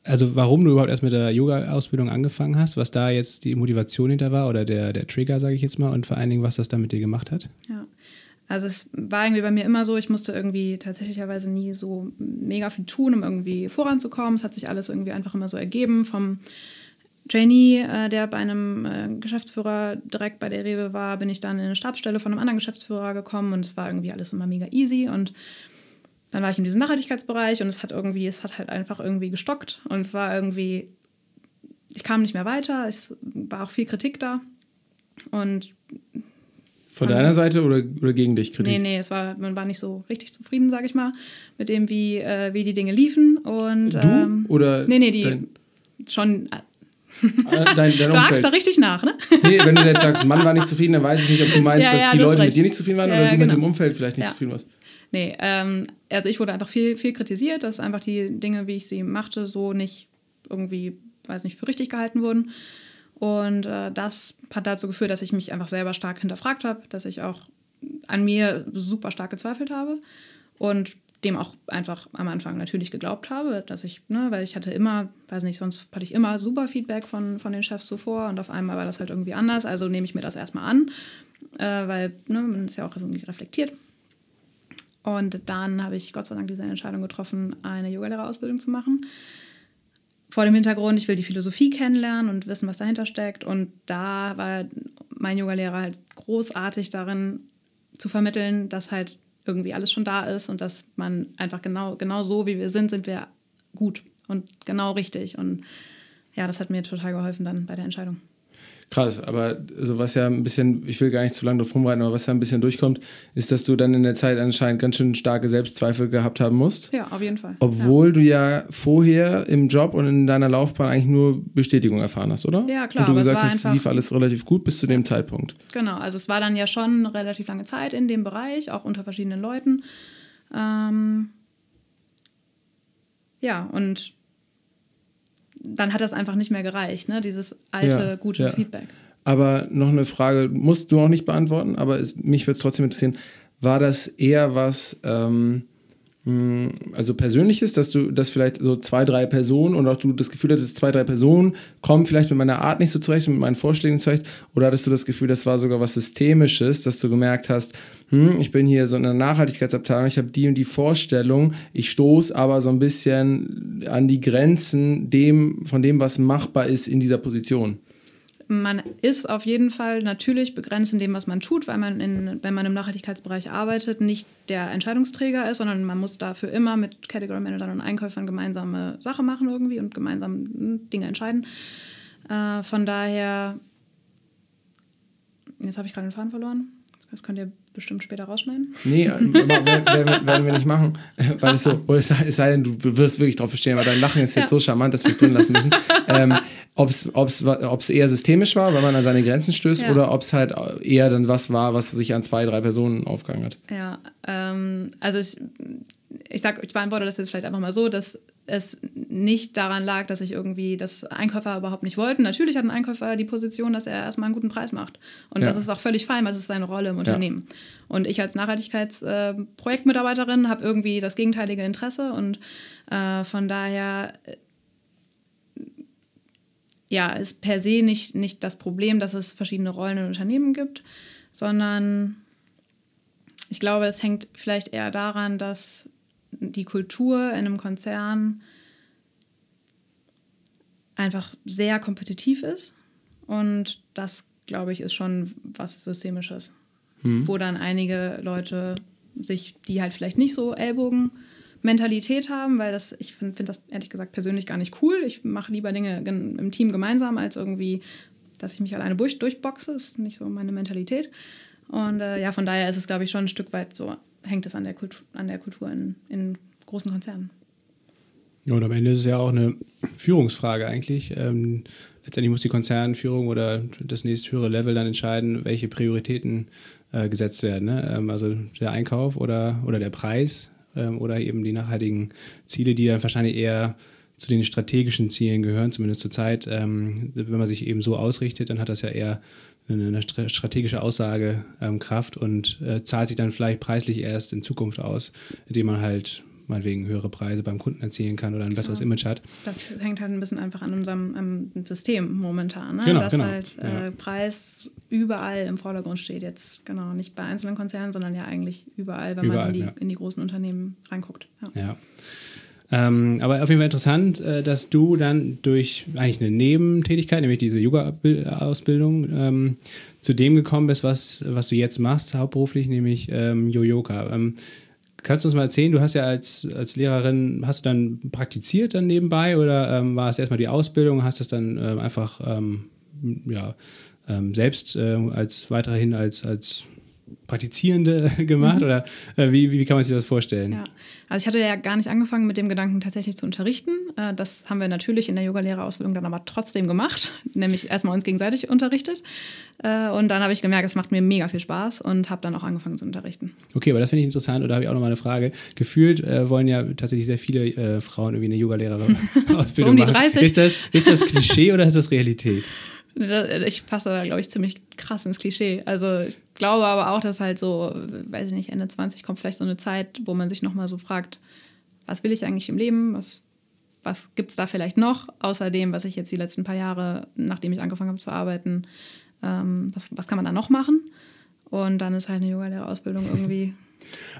also warum du überhaupt erst mit der Yoga-Ausbildung angefangen hast, was da jetzt die Motivation hinter war oder der, der Trigger, sage ich jetzt mal, und vor allen Dingen, was das da mit dir gemacht hat? Ja. Also es war irgendwie bei mir immer so, ich musste irgendwie tatsächlicherweise nie so mega viel tun, um irgendwie voranzukommen. Es hat sich alles irgendwie einfach immer so ergeben vom Trainee, äh, der bei einem äh, Geschäftsführer direkt bei der Rewe war, bin ich dann in eine Stabsstelle von einem anderen Geschäftsführer gekommen und es war irgendwie alles immer mega easy und dann war ich in diesem Nachhaltigkeitsbereich und es hat irgendwie, es hat halt einfach irgendwie gestockt und es war irgendwie, ich kam nicht mehr weiter, es war auch viel Kritik da und Von deiner Seite oder, oder gegen dich Kritik? Nee, nee, es war, man war nicht so richtig zufrieden, sage ich mal, mit dem, wie, äh, wie die Dinge liefen. Und, du? Ähm, oder? Nee, nee, die schon. Äh, dein, dein du hakst da richtig nach, ne? Nee, wenn du jetzt sagst, Mann war nicht zufrieden, dann weiß ich nicht, ob du meinst, ja, dass ja, die Leute mit dir nicht zufrieden waren ja, oder du genau. mit dem Umfeld vielleicht nicht zufrieden warst. Nee, ähm, also ich wurde einfach viel, viel kritisiert, dass einfach die Dinge, wie ich sie machte, so nicht irgendwie, weiß nicht, für richtig gehalten wurden. Und äh, das hat dazu geführt, dass ich mich einfach selber stark hinterfragt habe, dass ich auch an mir super stark gezweifelt habe und dem auch einfach am Anfang natürlich geglaubt habe, dass ich, ne, weil ich hatte immer, weiß nicht, sonst hatte ich immer super Feedback von, von den Chefs zuvor und auf einmal war das halt irgendwie anders, also nehme ich mir das erstmal an, äh, weil ne, man ist ja auch irgendwie reflektiert. Und dann habe ich Gott sei Dank diese Entscheidung getroffen, eine Yogalehrerausbildung zu machen vor dem Hintergrund, ich will die Philosophie kennenlernen und wissen, was dahinter steckt. Und da war mein Yogalehrer halt großartig darin zu vermitteln, dass halt irgendwie alles schon da ist und dass man einfach genau, genau so, wie wir sind, sind wir gut und genau richtig. Und ja, das hat mir total geholfen dann bei der Entscheidung. Krass, aber also was ja ein bisschen, ich will gar nicht zu lange drauf rumreiten, aber was ja ein bisschen durchkommt, ist, dass du dann in der Zeit anscheinend ganz schön starke Selbstzweifel gehabt haben musst. Ja, auf jeden Fall. Obwohl ja. du ja vorher im Job und in deiner Laufbahn eigentlich nur Bestätigung erfahren hast, oder? Ja, klar. Und du gesagt hast, lief alles relativ gut bis zu dem Zeitpunkt. Genau, also es war dann ja schon eine relativ lange Zeit in dem Bereich, auch unter verschiedenen Leuten. Ähm ja, und dann hat das einfach nicht mehr gereicht, ne? dieses alte, ja, gute ja. Feedback. Aber noch eine Frage, musst du auch nicht beantworten, aber es, mich würde es trotzdem interessieren, war das eher was, ähm, hm, also persönliches, dass du, dass vielleicht so zwei, drei Personen und auch du das Gefühl hattest, zwei, drei Personen kommen vielleicht mit meiner Art nicht so zurecht, mit meinen Vorschlägen zurecht, oder hattest du das Gefühl, das war sogar was Systemisches, dass du gemerkt hast, hm, ich bin hier so in einer Nachhaltigkeitsabteilung, ich habe die und die Vorstellung, ich stoße aber so ein bisschen an die Grenzen dem, von dem, was machbar ist in dieser Position? Man ist auf jeden Fall natürlich begrenzt in dem, was man tut, weil man, in, wenn man im Nachhaltigkeitsbereich arbeitet, nicht der Entscheidungsträger ist, sondern man muss dafür immer mit Category Managern und Einkäufern gemeinsame Sache machen irgendwie und gemeinsam hm, Dinge entscheiden. Äh, von daher, jetzt habe ich gerade den Faden verloren. Das könnt ihr bestimmt später rausschneiden. Nee, äh, werden wir nicht machen. Weil es so, oder es sei denn, du wirst wirklich drauf bestehen, weil dein Lachen ist jetzt ja. so charmant, dass wir es drin lassen müssen. ähm, ob es eher systemisch war, weil man an seine Grenzen stößt, ja. oder ob es halt eher dann was war, was sich an zwei, drei Personen aufgegangen hat. Ja, ähm, also ich, ich sag, ich beantworte das jetzt vielleicht einfach mal so, dass es nicht daran lag, dass ich irgendwie das Einkäufer überhaupt nicht wollten. Natürlich hat ein Einkäufer die Position, dass er erstmal einen guten Preis macht. Und ja. das ist auch völlig fein, weil es ist seine Rolle im Unternehmen. Ja. Und ich als Nachhaltigkeitsprojektmitarbeiterin äh, habe irgendwie das gegenteilige Interesse und äh, von daher ja, ist per se nicht, nicht das Problem, dass es verschiedene Rollen in Unternehmen gibt, sondern ich glaube, es hängt vielleicht eher daran, dass die Kultur in einem Konzern einfach sehr kompetitiv ist. Und das, glaube ich, ist schon was Systemisches. Mhm. Wo dann einige Leute sich, die halt vielleicht nicht so Ellbogen-Mentalität haben, weil das, ich finde find das ehrlich gesagt persönlich gar nicht cool. Ich mache lieber Dinge im Team gemeinsam, als irgendwie, dass ich mich alleine durch, durchboxe. Ist nicht so meine Mentalität. Und äh, ja, von daher ist es, glaube ich, schon ein Stück weit so, hängt es an der Kultur, an der Kultur in, in großen Konzernen. Ja, und am Ende ist es ja auch eine Führungsfrage eigentlich. Ähm, letztendlich muss die Konzernführung oder das nächste höhere Level dann entscheiden, welche Prioritäten äh, gesetzt werden. Ne? Ähm, also der Einkauf oder, oder der Preis ähm, oder eben die nachhaltigen Ziele, die dann wahrscheinlich eher zu den strategischen Zielen gehören, zumindest zur Zeit. Ähm, wenn man sich eben so ausrichtet, dann hat das ja eher eine strategische Aussagekraft und äh, zahlt sich dann vielleicht preislich erst in Zukunft aus, indem man halt meinetwegen höhere Preise beim Kunden erzielen kann oder ein besseres genau. Image hat. Das hängt halt ein bisschen einfach an unserem um, System momentan, ne? genau, dass genau. halt äh, ja. Preis überall im Vordergrund steht. Jetzt genau nicht bei einzelnen Konzernen, sondern ja eigentlich überall, wenn überall, man in die, ja. in die, großen Unternehmen reinguckt. Ja. ja. Ähm, aber auf jeden Fall interessant, äh, dass du dann durch eigentlich eine Nebentätigkeit, nämlich diese Yoga-Ausbildung, ähm, zu dem gekommen bist, was, was du jetzt machst, hauptberuflich, nämlich ähm, Yoyoka. Kannst du uns mal erzählen, du hast ja als, als Lehrerin, hast du dann praktiziert dann nebenbei oder ähm, war es erstmal die Ausbildung, hast du es dann ähm, einfach ähm, ja, ähm, selbst äh, als weiterhin als, als Praktizierende gemacht? Oder äh, wie, wie kann man sich das vorstellen? Ja, also ich hatte ja gar nicht angefangen mit dem Gedanken tatsächlich zu unterrichten. Äh, das haben wir natürlich in der Yogalehrerausbildung dann aber trotzdem gemacht, nämlich erstmal uns gegenseitig unterrichtet. Äh, und dann habe ich gemerkt, es macht mir mega viel Spaß und habe dann auch angefangen zu unterrichten. Okay, aber das finde ich interessant und da habe ich auch noch mal eine Frage. Gefühlt äh, wollen ja tatsächlich sehr viele äh, Frauen irgendwie eine Yogalehrerin-Ausbildung so um die machen. 30. Ist das, ist das Klischee oder ist das Realität? Ich passe da, glaube ich, ziemlich krass ins Klischee. Also ich glaube aber auch, dass halt so, weiß ich nicht, Ende 20 kommt vielleicht so eine Zeit, wo man sich nochmal so fragt, was will ich eigentlich im Leben? Was, was gibt es da vielleicht noch, außer dem, was ich jetzt die letzten paar Jahre, nachdem ich angefangen habe zu arbeiten, ähm, was, was kann man da noch machen? Und dann ist halt eine Yogalehrerausbildung irgendwie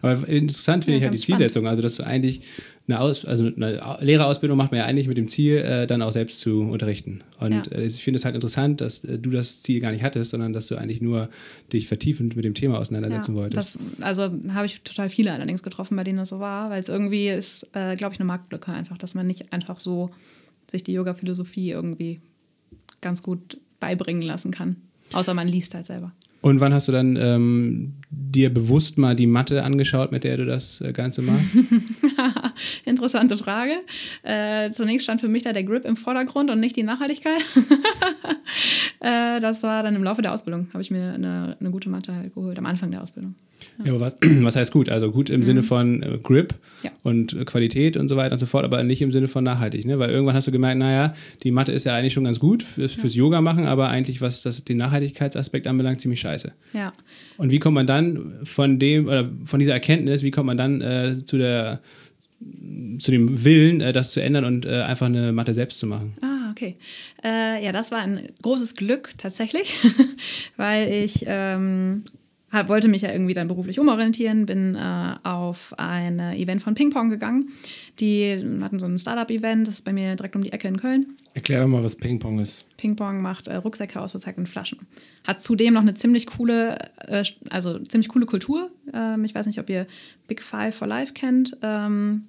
aber interessant finde Ja, ich halt die spannend. Zielsetzung, also dass du eigentlich eine, Aus also eine Lehrerausbildung macht man ja eigentlich mit dem Ziel, äh, dann auch selbst zu unterrichten. Und Ja. äh, ich finde es halt interessant, dass äh, du das Ziel gar nicht hattest, sondern dass du eigentlich nur dich vertiefend mit dem Thema auseinandersetzen wolltest. Das, also habe ich total viele allerdings getroffen, bei denen das so war, weil es irgendwie ist, äh, glaube ich, eine Marktlücke einfach, dass man nicht einfach so sich die Yoga-Philosophie irgendwie ganz gut beibringen lassen kann. Außer man liest halt selber. Und wann hast du dann ähm, dir bewusst mal die Matte angeschaut, mit der du das äh, Ganze machst? Interessante Frage. Äh, zunächst stand für mich da der Grip im Vordergrund und nicht die Nachhaltigkeit. äh, das war dann im Laufe der Ausbildung, habe ich mir eine, eine gute Matte halt geholt, am Anfang der Ausbildung. Ja, aber was, was heißt gut? Also gut im Sinne von äh, Grip Mhm. Ja. und äh, Qualität und so weiter und so fort, aber nicht im Sinne von nachhaltig, ne? Weil irgendwann hast du gemerkt, naja, die Matte ist ja eigentlich schon ganz gut fürs, fürs Yoga machen, aber eigentlich, was das, den Nachhaltigkeitsaspekt anbelangt, ziemlich scheiße. Ja. Und wie kommt man dann von dem, oder von dieser Erkenntnis, wie kommt man dann äh, zu der zu dem Willen, äh, das zu ändern und äh, einfach eine Matte selbst zu machen? Ah, okay. Äh, ja, das war ein großes Glück tatsächlich, weil ich ähm, hab, wollte mich ja irgendwie dann beruflich umorientieren, bin äh, auf ein Event von Ping Pong gegangen. Die hatten so ein Startup-Event, das ist bei mir direkt um die Ecke in Köln. Erklär doch mal, was Ping-Pong ist. Ping-Pong macht äh, Rucksäcke aus recycelten Flaschen. Hat zudem noch eine ziemlich coole, äh, also ziemlich coole Kultur. Ähm, ich weiß nicht, ob ihr Big Five for Life kennt. Ähm,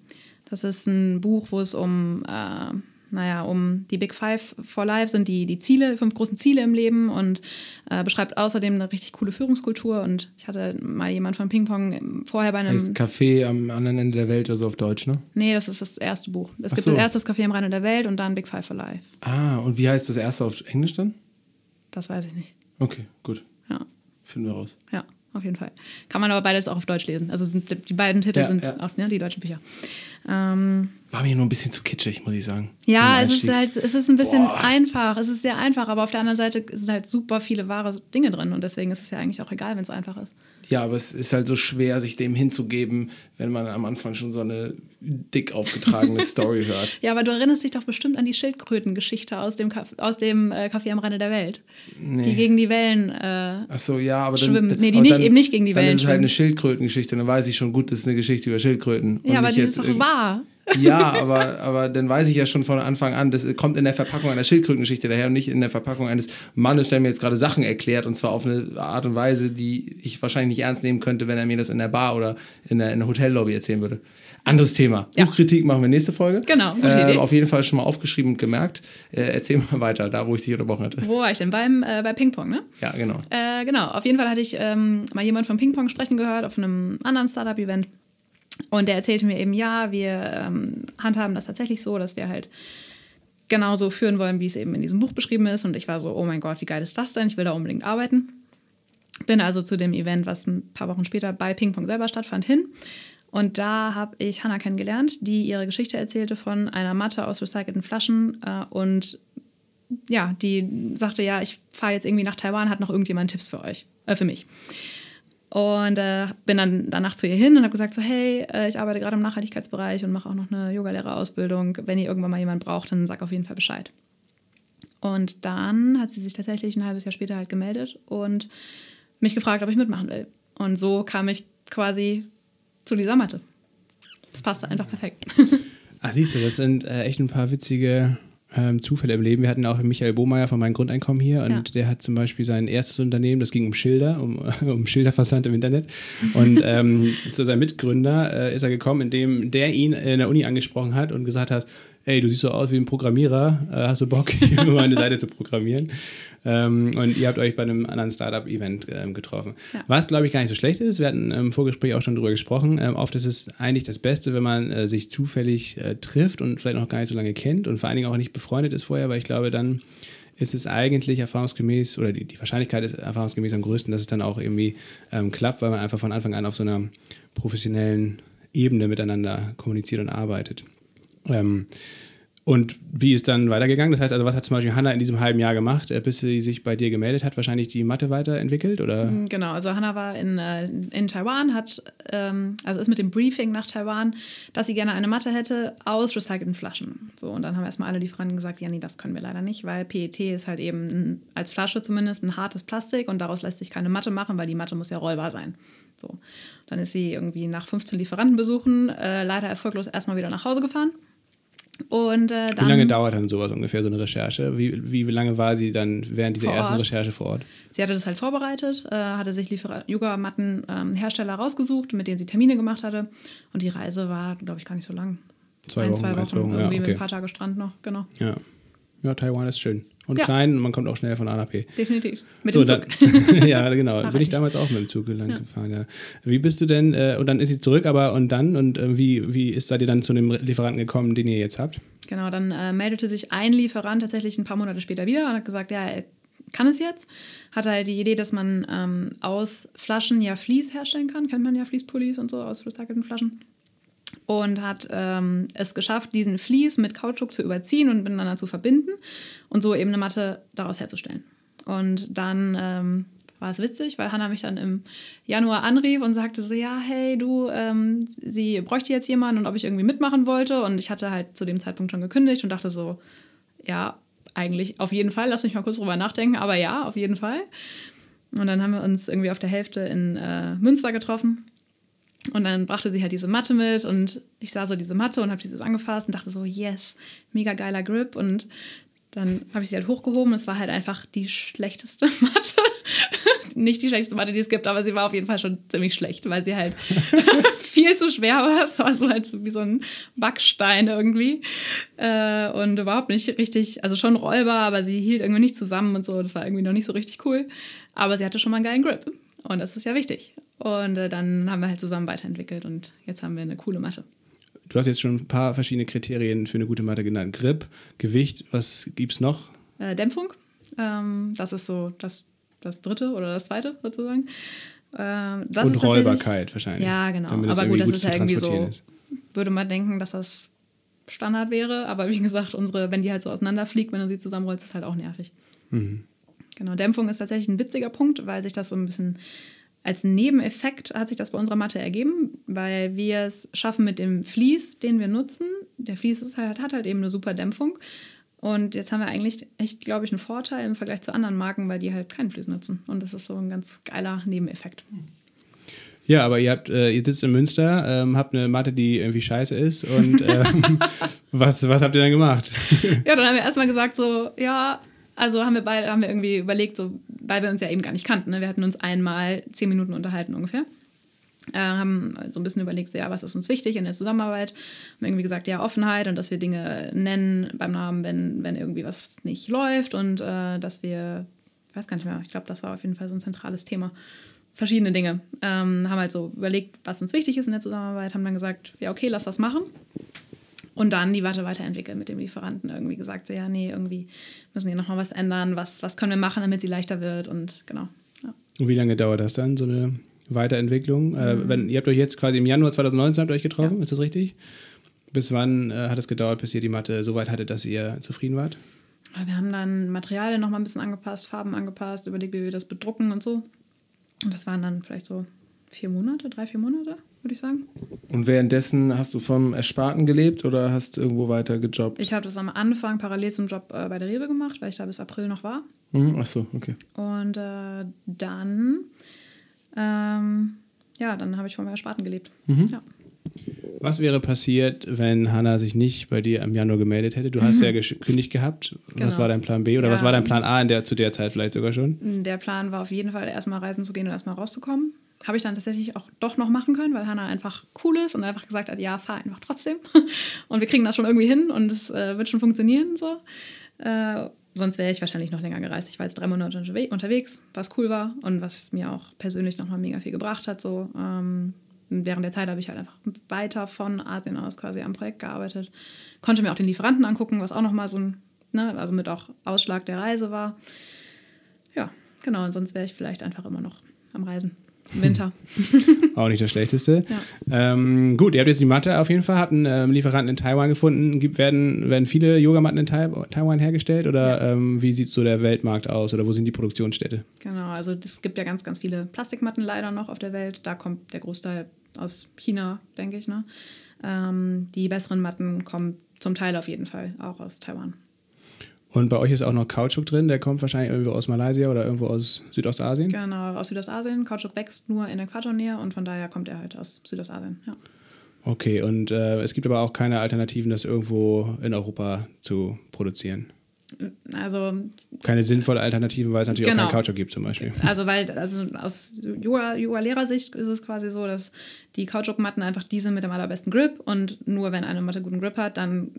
das ist ein Buch, wo es um, äh, naja, um die Big Five for Life sind die, die Ziele, fünf großen Ziele im Leben und äh, beschreibt außerdem eine richtig coole Führungskultur. Und ich hatte mal jemand von Ping-Pong vorher bei einem. Heißt Café am anderen Ende der Welt, also auf Deutsch, ne? nee, das ist das erste Buch. Es Ach gibt so. erst das Café am Rande der Welt und dann Big Five for Life. Ah, und wie heißt das erste auf Englisch dann? Das weiß ich nicht. Okay, gut. Ja. Finden wir raus. Ja, auf jeden Fall. Kann man aber beides auch auf Deutsch lesen. Also sind, die beiden Titel Ja, sind ja. auch ne, die deutschen Bücher. Ähm, War mir nur ein bisschen zu kitschig, muss ich sagen. ja, es ist halt, es ist ein bisschen Boah. einfach. Es ist sehr einfach, aber auf der anderen Seite sind halt super viele wahre Dinge drin und deswegen ist es ja eigentlich auch egal, wenn es einfach ist. Ja, aber es ist halt so schwer, sich dem hinzugeben, wenn man am Anfang schon so eine dick aufgetragene Story hört. Ja, aber du erinnerst dich doch bestimmt an die Schildkrötengeschichte aus dem, Kaff aus dem äh, Café am Rande der Welt. Die gegen die Wellen. Äh, Ach so, ja, aber dann, Schwimmen. Nee, die nicht- eben nicht gegen die dann Wellen ist es halt schwimmen. eine Schildkrötengeschichte. Dann weiß ich schon, gut, das ist eine Geschichte über Schildkröten. Ja, aber die ist doch wahr. Ja, aber, aber dann weiß ich ja schon von Anfang an, das kommt in der Verpackung einer Schildkrötengeschichte daher und nicht in der Verpackung eines Mannes, der mir jetzt gerade Sachen erklärt und zwar auf eine Art und Weise, die ich wahrscheinlich nicht ernst nehmen könnte, wenn er mir das in der Bar oder in der, in der Hotellobby erzählen würde. Anderes Thema. Ja. Buchkritik machen wir nächste Folge. Genau, äh, Idee. Auf jeden Fall schon mal aufgeschrieben und gemerkt. Äh, erzähl mal weiter, da wo ich dich unterbrochen hatte. Wo war ich denn? Beim, äh, bei Ping-Pong, ne? Ja, genau. Äh, genau, auf jeden Fall hatte ich ähm, mal jemand von Ping-Pong sprechen gehört auf einem anderen Startup-Event. Und der erzählte mir eben, ja, wir ähm, handhaben das tatsächlich so, dass wir halt genauso führen wollen, wie es eben in diesem Buch beschrieben ist. Und ich war so, oh mein Gott, wie geil ist das denn? Ich will da unbedingt arbeiten. Bin also zu dem Event, was ein paar Wochen später bei Ping-Pong selber stattfand, hin. Und da habe ich Hannah kennengelernt, die ihre Geschichte erzählte von einer Matte aus recycelten Flaschen äh, und ja, die sagte, ja, ich fahre jetzt irgendwie nach Taiwan, hat noch irgendjemand Tipps für euch, äh, für mich. Und äh, bin dann danach zu ihr hin und habe gesagt so, hey, äh, ich arbeite gerade im Nachhaltigkeitsbereich und mache auch noch eine Yogalehrerausbildung. Wenn ihr irgendwann mal jemanden braucht, dann sag auf jeden Fall Bescheid. Und dann hat sie sich tatsächlich ein halbes Jahr später halt gemeldet und mich gefragt, ob ich mitmachen will. Und so kam ich quasi zu dieser Matte. Das passte einfach perfekt. Ach, siehst du, das sind äh, echt ein paar witzige ähm, Zufälle im Leben. Wir hatten auch Michael Bohmeier von meinem Grundeinkommen hier und Ja. der hat zum Beispiel sein erstes Unternehmen, das ging um Schilder, um, um Schilderversand im Internet. Und ähm, zu seinem Mitgründer äh, ist er gekommen, indem der ihn in der Uni angesprochen hat und gesagt hat, ey, du siehst so aus wie ein Programmierer, äh, hast du Bock, hier mal eine Seite zu programmieren? Ähm, und ihr habt euch bei einem anderen Startup-Event ähm, getroffen. Ja. Was, glaube ich, gar nicht so schlecht ist, wir hatten im Vorgespräch auch schon drüber gesprochen, ähm, oft ist es eigentlich das Beste, wenn man äh, sich zufällig äh, trifft und vielleicht noch gar nicht so lange kennt und vor allen Dingen auch nicht befreundet ist vorher, weil ich glaube, dann ist es eigentlich erfahrungsgemäß oder die, die Wahrscheinlichkeit ist erfahrungsgemäß am größten, dass es dann auch irgendwie ähm, klappt, weil man einfach von Anfang an auf so einer professionellen Ebene miteinander kommuniziert und arbeitet. Ähm, und wie ist dann weitergegangen? Das heißt also, was hat zum Beispiel Hanna in diesem halben Jahr gemacht, äh, bis sie sich bei dir gemeldet hat? Wahrscheinlich die Mathe weiterentwickelt oder? Genau, also Hannah war in, äh, in Taiwan, hat, ähm, also ist mit dem Briefing nach Taiwan, dass sie gerne eine Matte hätte aus recycelten Flaschen. So, und dann haben erstmal alle Lieferanten gesagt, ja, nee, das können wir leider nicht, weil PET ist halt eben als Flasche zumindest ein hartes Plastik und daraus lässt sich keine Matte machen, weil die Matte muss ja rollbar sein. So, dann ist sie irgendwie nach 15 Lieferantenbesuchen äh, leider erfolglos erstmal wieder nach Hause gefahren. Und, äh, wie lange dauert dann sowas ungefähr, so eine Recherche? Wie, wie, wie lange war sie dann während dieser ersten Ort. Recherche vor Ort? Sie hatte das halt vorbereitet, äh, hatte sich Yogamatten-Hersteller rausgesucht, mit denen sie Termine gemacht hatte. Und die Reise war, glaube ich, gar nicht so lang. Zwei ein, Wochen, zwei Wochen, zwei Wochen, ja, irgendwie mit okay. ein paar Tage Strand noch, genau. Ja. ja, Taiwan ist schön. Und Ja. klein und man kommt auch schnell von A nach B. Definitiv. Mit So, dem Zug. Dann, ja, genau. Bin ich damals auch mit dem Zug lang gefahren, ja. Wie bist du denn, äh, und dann ist sie zurück, aber und dann? Und äh, wie, wie ist seid ihr dann zu dem Lieferanten gekommen, den ihr jetzt habt? Genau, dann äh, meldete sich ein Lieferant tatsächlich ein paar Monate später wieder und hat gesagt, ja, er kann es jetzt. Hatte halt die Idee, dass man ähm, aus Flaschen ja Vlies herstellen kann. Kennt man ja Fließpullis und so aus recycelten Flaschen. Und hat ähm, es geschafft, diesen Vlies mit Kautschuk zu überziehen und miteinander zu verbinden und so eben eine Matte daraus herzustellen. Und dann ähm, war es witzig, weil Hannah mich dann im Januar anrief und sagte so, ja, hey, du, ähm, sie bräuchte jetzt jemanden und ob ich irgendwie mitmachen wollte. Und ich hatte halt zu dem Zeitpunkt schon gekündigt und dachte so, ja, eigentlich auf jeden Fall, lass mich mal kurz drüber nachdenken, aber ja, auf jeden Fall. Und dann haben wir uns irgendwie auf der Hälfte in äh, Münster getroffen. Und dann brachte sie halt diese Matte mit und ich sah so diese Matte und habe diese so angefasst und dachte so, yes, mega geiler Grip. Und dann habe ich sie halt hochgehoben. Es war halt einfach die schlechteste Matte. Nicht die schlechteste Matte, die es gibt, aber sie war auf jeden Fall schon ziemlich schlecht, weil sie halt viel zu schwer war. Es war so halt so wie so ein Backstein irgendwie. Äh, und überhaupt nicht richtig, also schon rollbar, aber sie hielt irgendwie nicht zusammen und so. Das war irgendwie noch nicht so richtig cool. Aber sie hatte schon mal einen geilen Grip. Und das ist ja wichtig. Und äh, dann haben wir halt zusammen weiterentwickelt und jetzt haben wir eine coole Matte. Du hast jetzt schon ein paar verschiedene Kriterien für eine gute Matte genannt. Grip, Gewicht, was gibt's noch? Äh, Dämpfung, ähm, das ist so das, das dritte oder das zweite sozusagen. Ähm, das Und Rollbarkeit wahrscheinlich. Ja, genau. Aber gut, das ist ja irgendwie so, ist. würde man denken, dass das Standard wäre. Aber wie gesagt, unsere, wenn die halt so auseinanderfliegt, wenn du sie zusammenrollst, ist halt auch nervig. Mhm. Genau, Dämpfung ist tatsächlich ein witziger Punkt, weil sich das so ein bisschen als Nebeneffekt hat sich das bei unserer Matte ergeben, weil wir es schaffen mit dem Vlies, den wir nutzen. Der Vlies halt, hat halt eben eine super Dämpfung. Und jetzt haben wir eigentlich echt, glaube ich, einen Vorteil im Vergleich zu anderen Marken, weil die halt keinen Vlies nutzen. Und das ist so ein ganz geiler Nebeneffekt. Ja, aber ihr habt, äh, ihr sitzt in Münster, ähm, habt eine Matte, die irgendwie scheiße ist und ähm, was, was habt ihr dann gemacht? Ja, dann haben wir erstmal gesagt, so, ja, also haben wir beide, haben wir irgendwie überlegt, so, weil wir uns ja eben gar nicht kannten. Ne? Wir hatten uns einmal zehn Minuten unterhalten ungefähr. Äh, haben so ein bisschen überlegt, so, ja, was ist uns wichtig in der Zusammenarbeit? Haben irgendwie gesagt, ja, Offenheit und dass wir Dinge nennen beim Namen, wenn, wenn irgendwie was nicht läuft und äh, dass wir, ich weiß gar nicht mehr, ich glaube, das war auf jeden Fall so ein zentrales Thema. Verschiedene Dinge. Ähm, haben halt so überlegt, was uns wichtig ist in der Zusammenarbeit, haben dann gesagt, ja, okay, lass das machen. Und dann die Warte weiterentwickeln mit dem Lieferanten. Irgendwie gesagt, so, ja, nee, irgendwie müssen wir nochmal was ändern. Was, was können wir machen, damit sie leichter wird? Und genau. Ja. Und wie lange dauert das dann, so eine Weiterentwicklung? Äh, wenn, ihr habt euch jetzt quasi im Januar 2019 habt ihr euch getroffen, Ja. ist das richtig? Bis wann äh, hat es gedauert, bis ihr die Matte so weit hattet, dass ihr zufrieden wart? Wir haben dann Materialien nochmal ein bisschen angepasst, Farben angepasst, überlegt, wie wir das bedrucken und so. Und das waren dann vielleicht so vier Monate, drei, vier Monate, würde ich sagen. Und währenddessen hast du vom Ersparten gelebt oder hast irgendwo weiter gejobbt? Ich habe das am Anfang parallel zum Job äh, bei der Rewe gemacht, weil ich da bis April noch war. Hm, ach so, okay. Und äh, dann, ähm, ja, dann habe ich von meiner Spaten gelebt. Ja. Was wäre passiert, wenn Hanna sich nicht bei dir im Januar gemeldet hätte? Du hast ja gekündigt gehabt. Was Genau. war dein Plan B oder Ja. was war dein Plan A in der, zu der Zeit vielleicht sogar schon? Der Plan war auf jeden Fall, erstmal reisen zu gehen und erstmal rauszukommen. Habe ich dann tatsächlich auch doch noch machen können, weil Hannah einfach cool ist und einfach gesagt hat, ja, fahr einfach trotzdem. und wir kriegen das schon irgendwie hin und es äh, wird schon funktionieren. So. Äh, sonst wäre ich wahrscheinlich noch länger gereist. Ich war jetzt drei Monate unterwegs, was cool war und was mir auch persönlich nochmal mega viel gebracht hat. So. Ähm, während der Zeit habe ich halt einfach weiter von Asien aus quasi am Projekt gearbeitet. Konnte mir auch den Lieferanten angucken, was auch nochmal so ein, ne, also mit auch Ausschlag der Reise war. Ja, genau, und sonst wäre ich vielleicht einfach immer noch am Reisen. Winter. auch nicht das Schlechteste. Ja. Ähm, gut, ihr habt jetzt die Matte auf jeden Fall, habt einen ähm, Lieferanten in Taiwan gefunden. Gibt, werden, werden viele Yogamatten in Taiwan hergestellt oder ja. ähm, wie sieht so der Weltmarkt aus oder wo sind die Produktionsstätte? Genau, also es gibt ja ganz, ganz viele Plastikmatten leider noch auf der Welt. Da kommt der Großteil aus China, denke ich. Ne? Ähm, die besseren Matten kommen zum Teil auf jeden Fall auch aus Taiwan. Und bei euch ist auch noch Kautschuk drin, der kommt wahrscheinlich irgendwo aus Malaysia oder irgendwo aus Südostasien? Genau, aus Südostasien. Kautschuk wächst nur in Äquatornähe und von daher kommt er halt aus Südostasien, ja. Okay, und äh, es gibt aber auch keine Alternativen, das irgendwo in Europa zu produzieren? Also keine sinnvolle Alternativen, weil es natürlich genau. auch keinen Kautschuk gibt zum Beispiel. Also weil also aus Yoga-Lehrersicht ist es quasi so, dass die Kautschukmatten einfach die sind mit dem allerbesten Grip und nur wenn eine Matte guten Grip hat, dann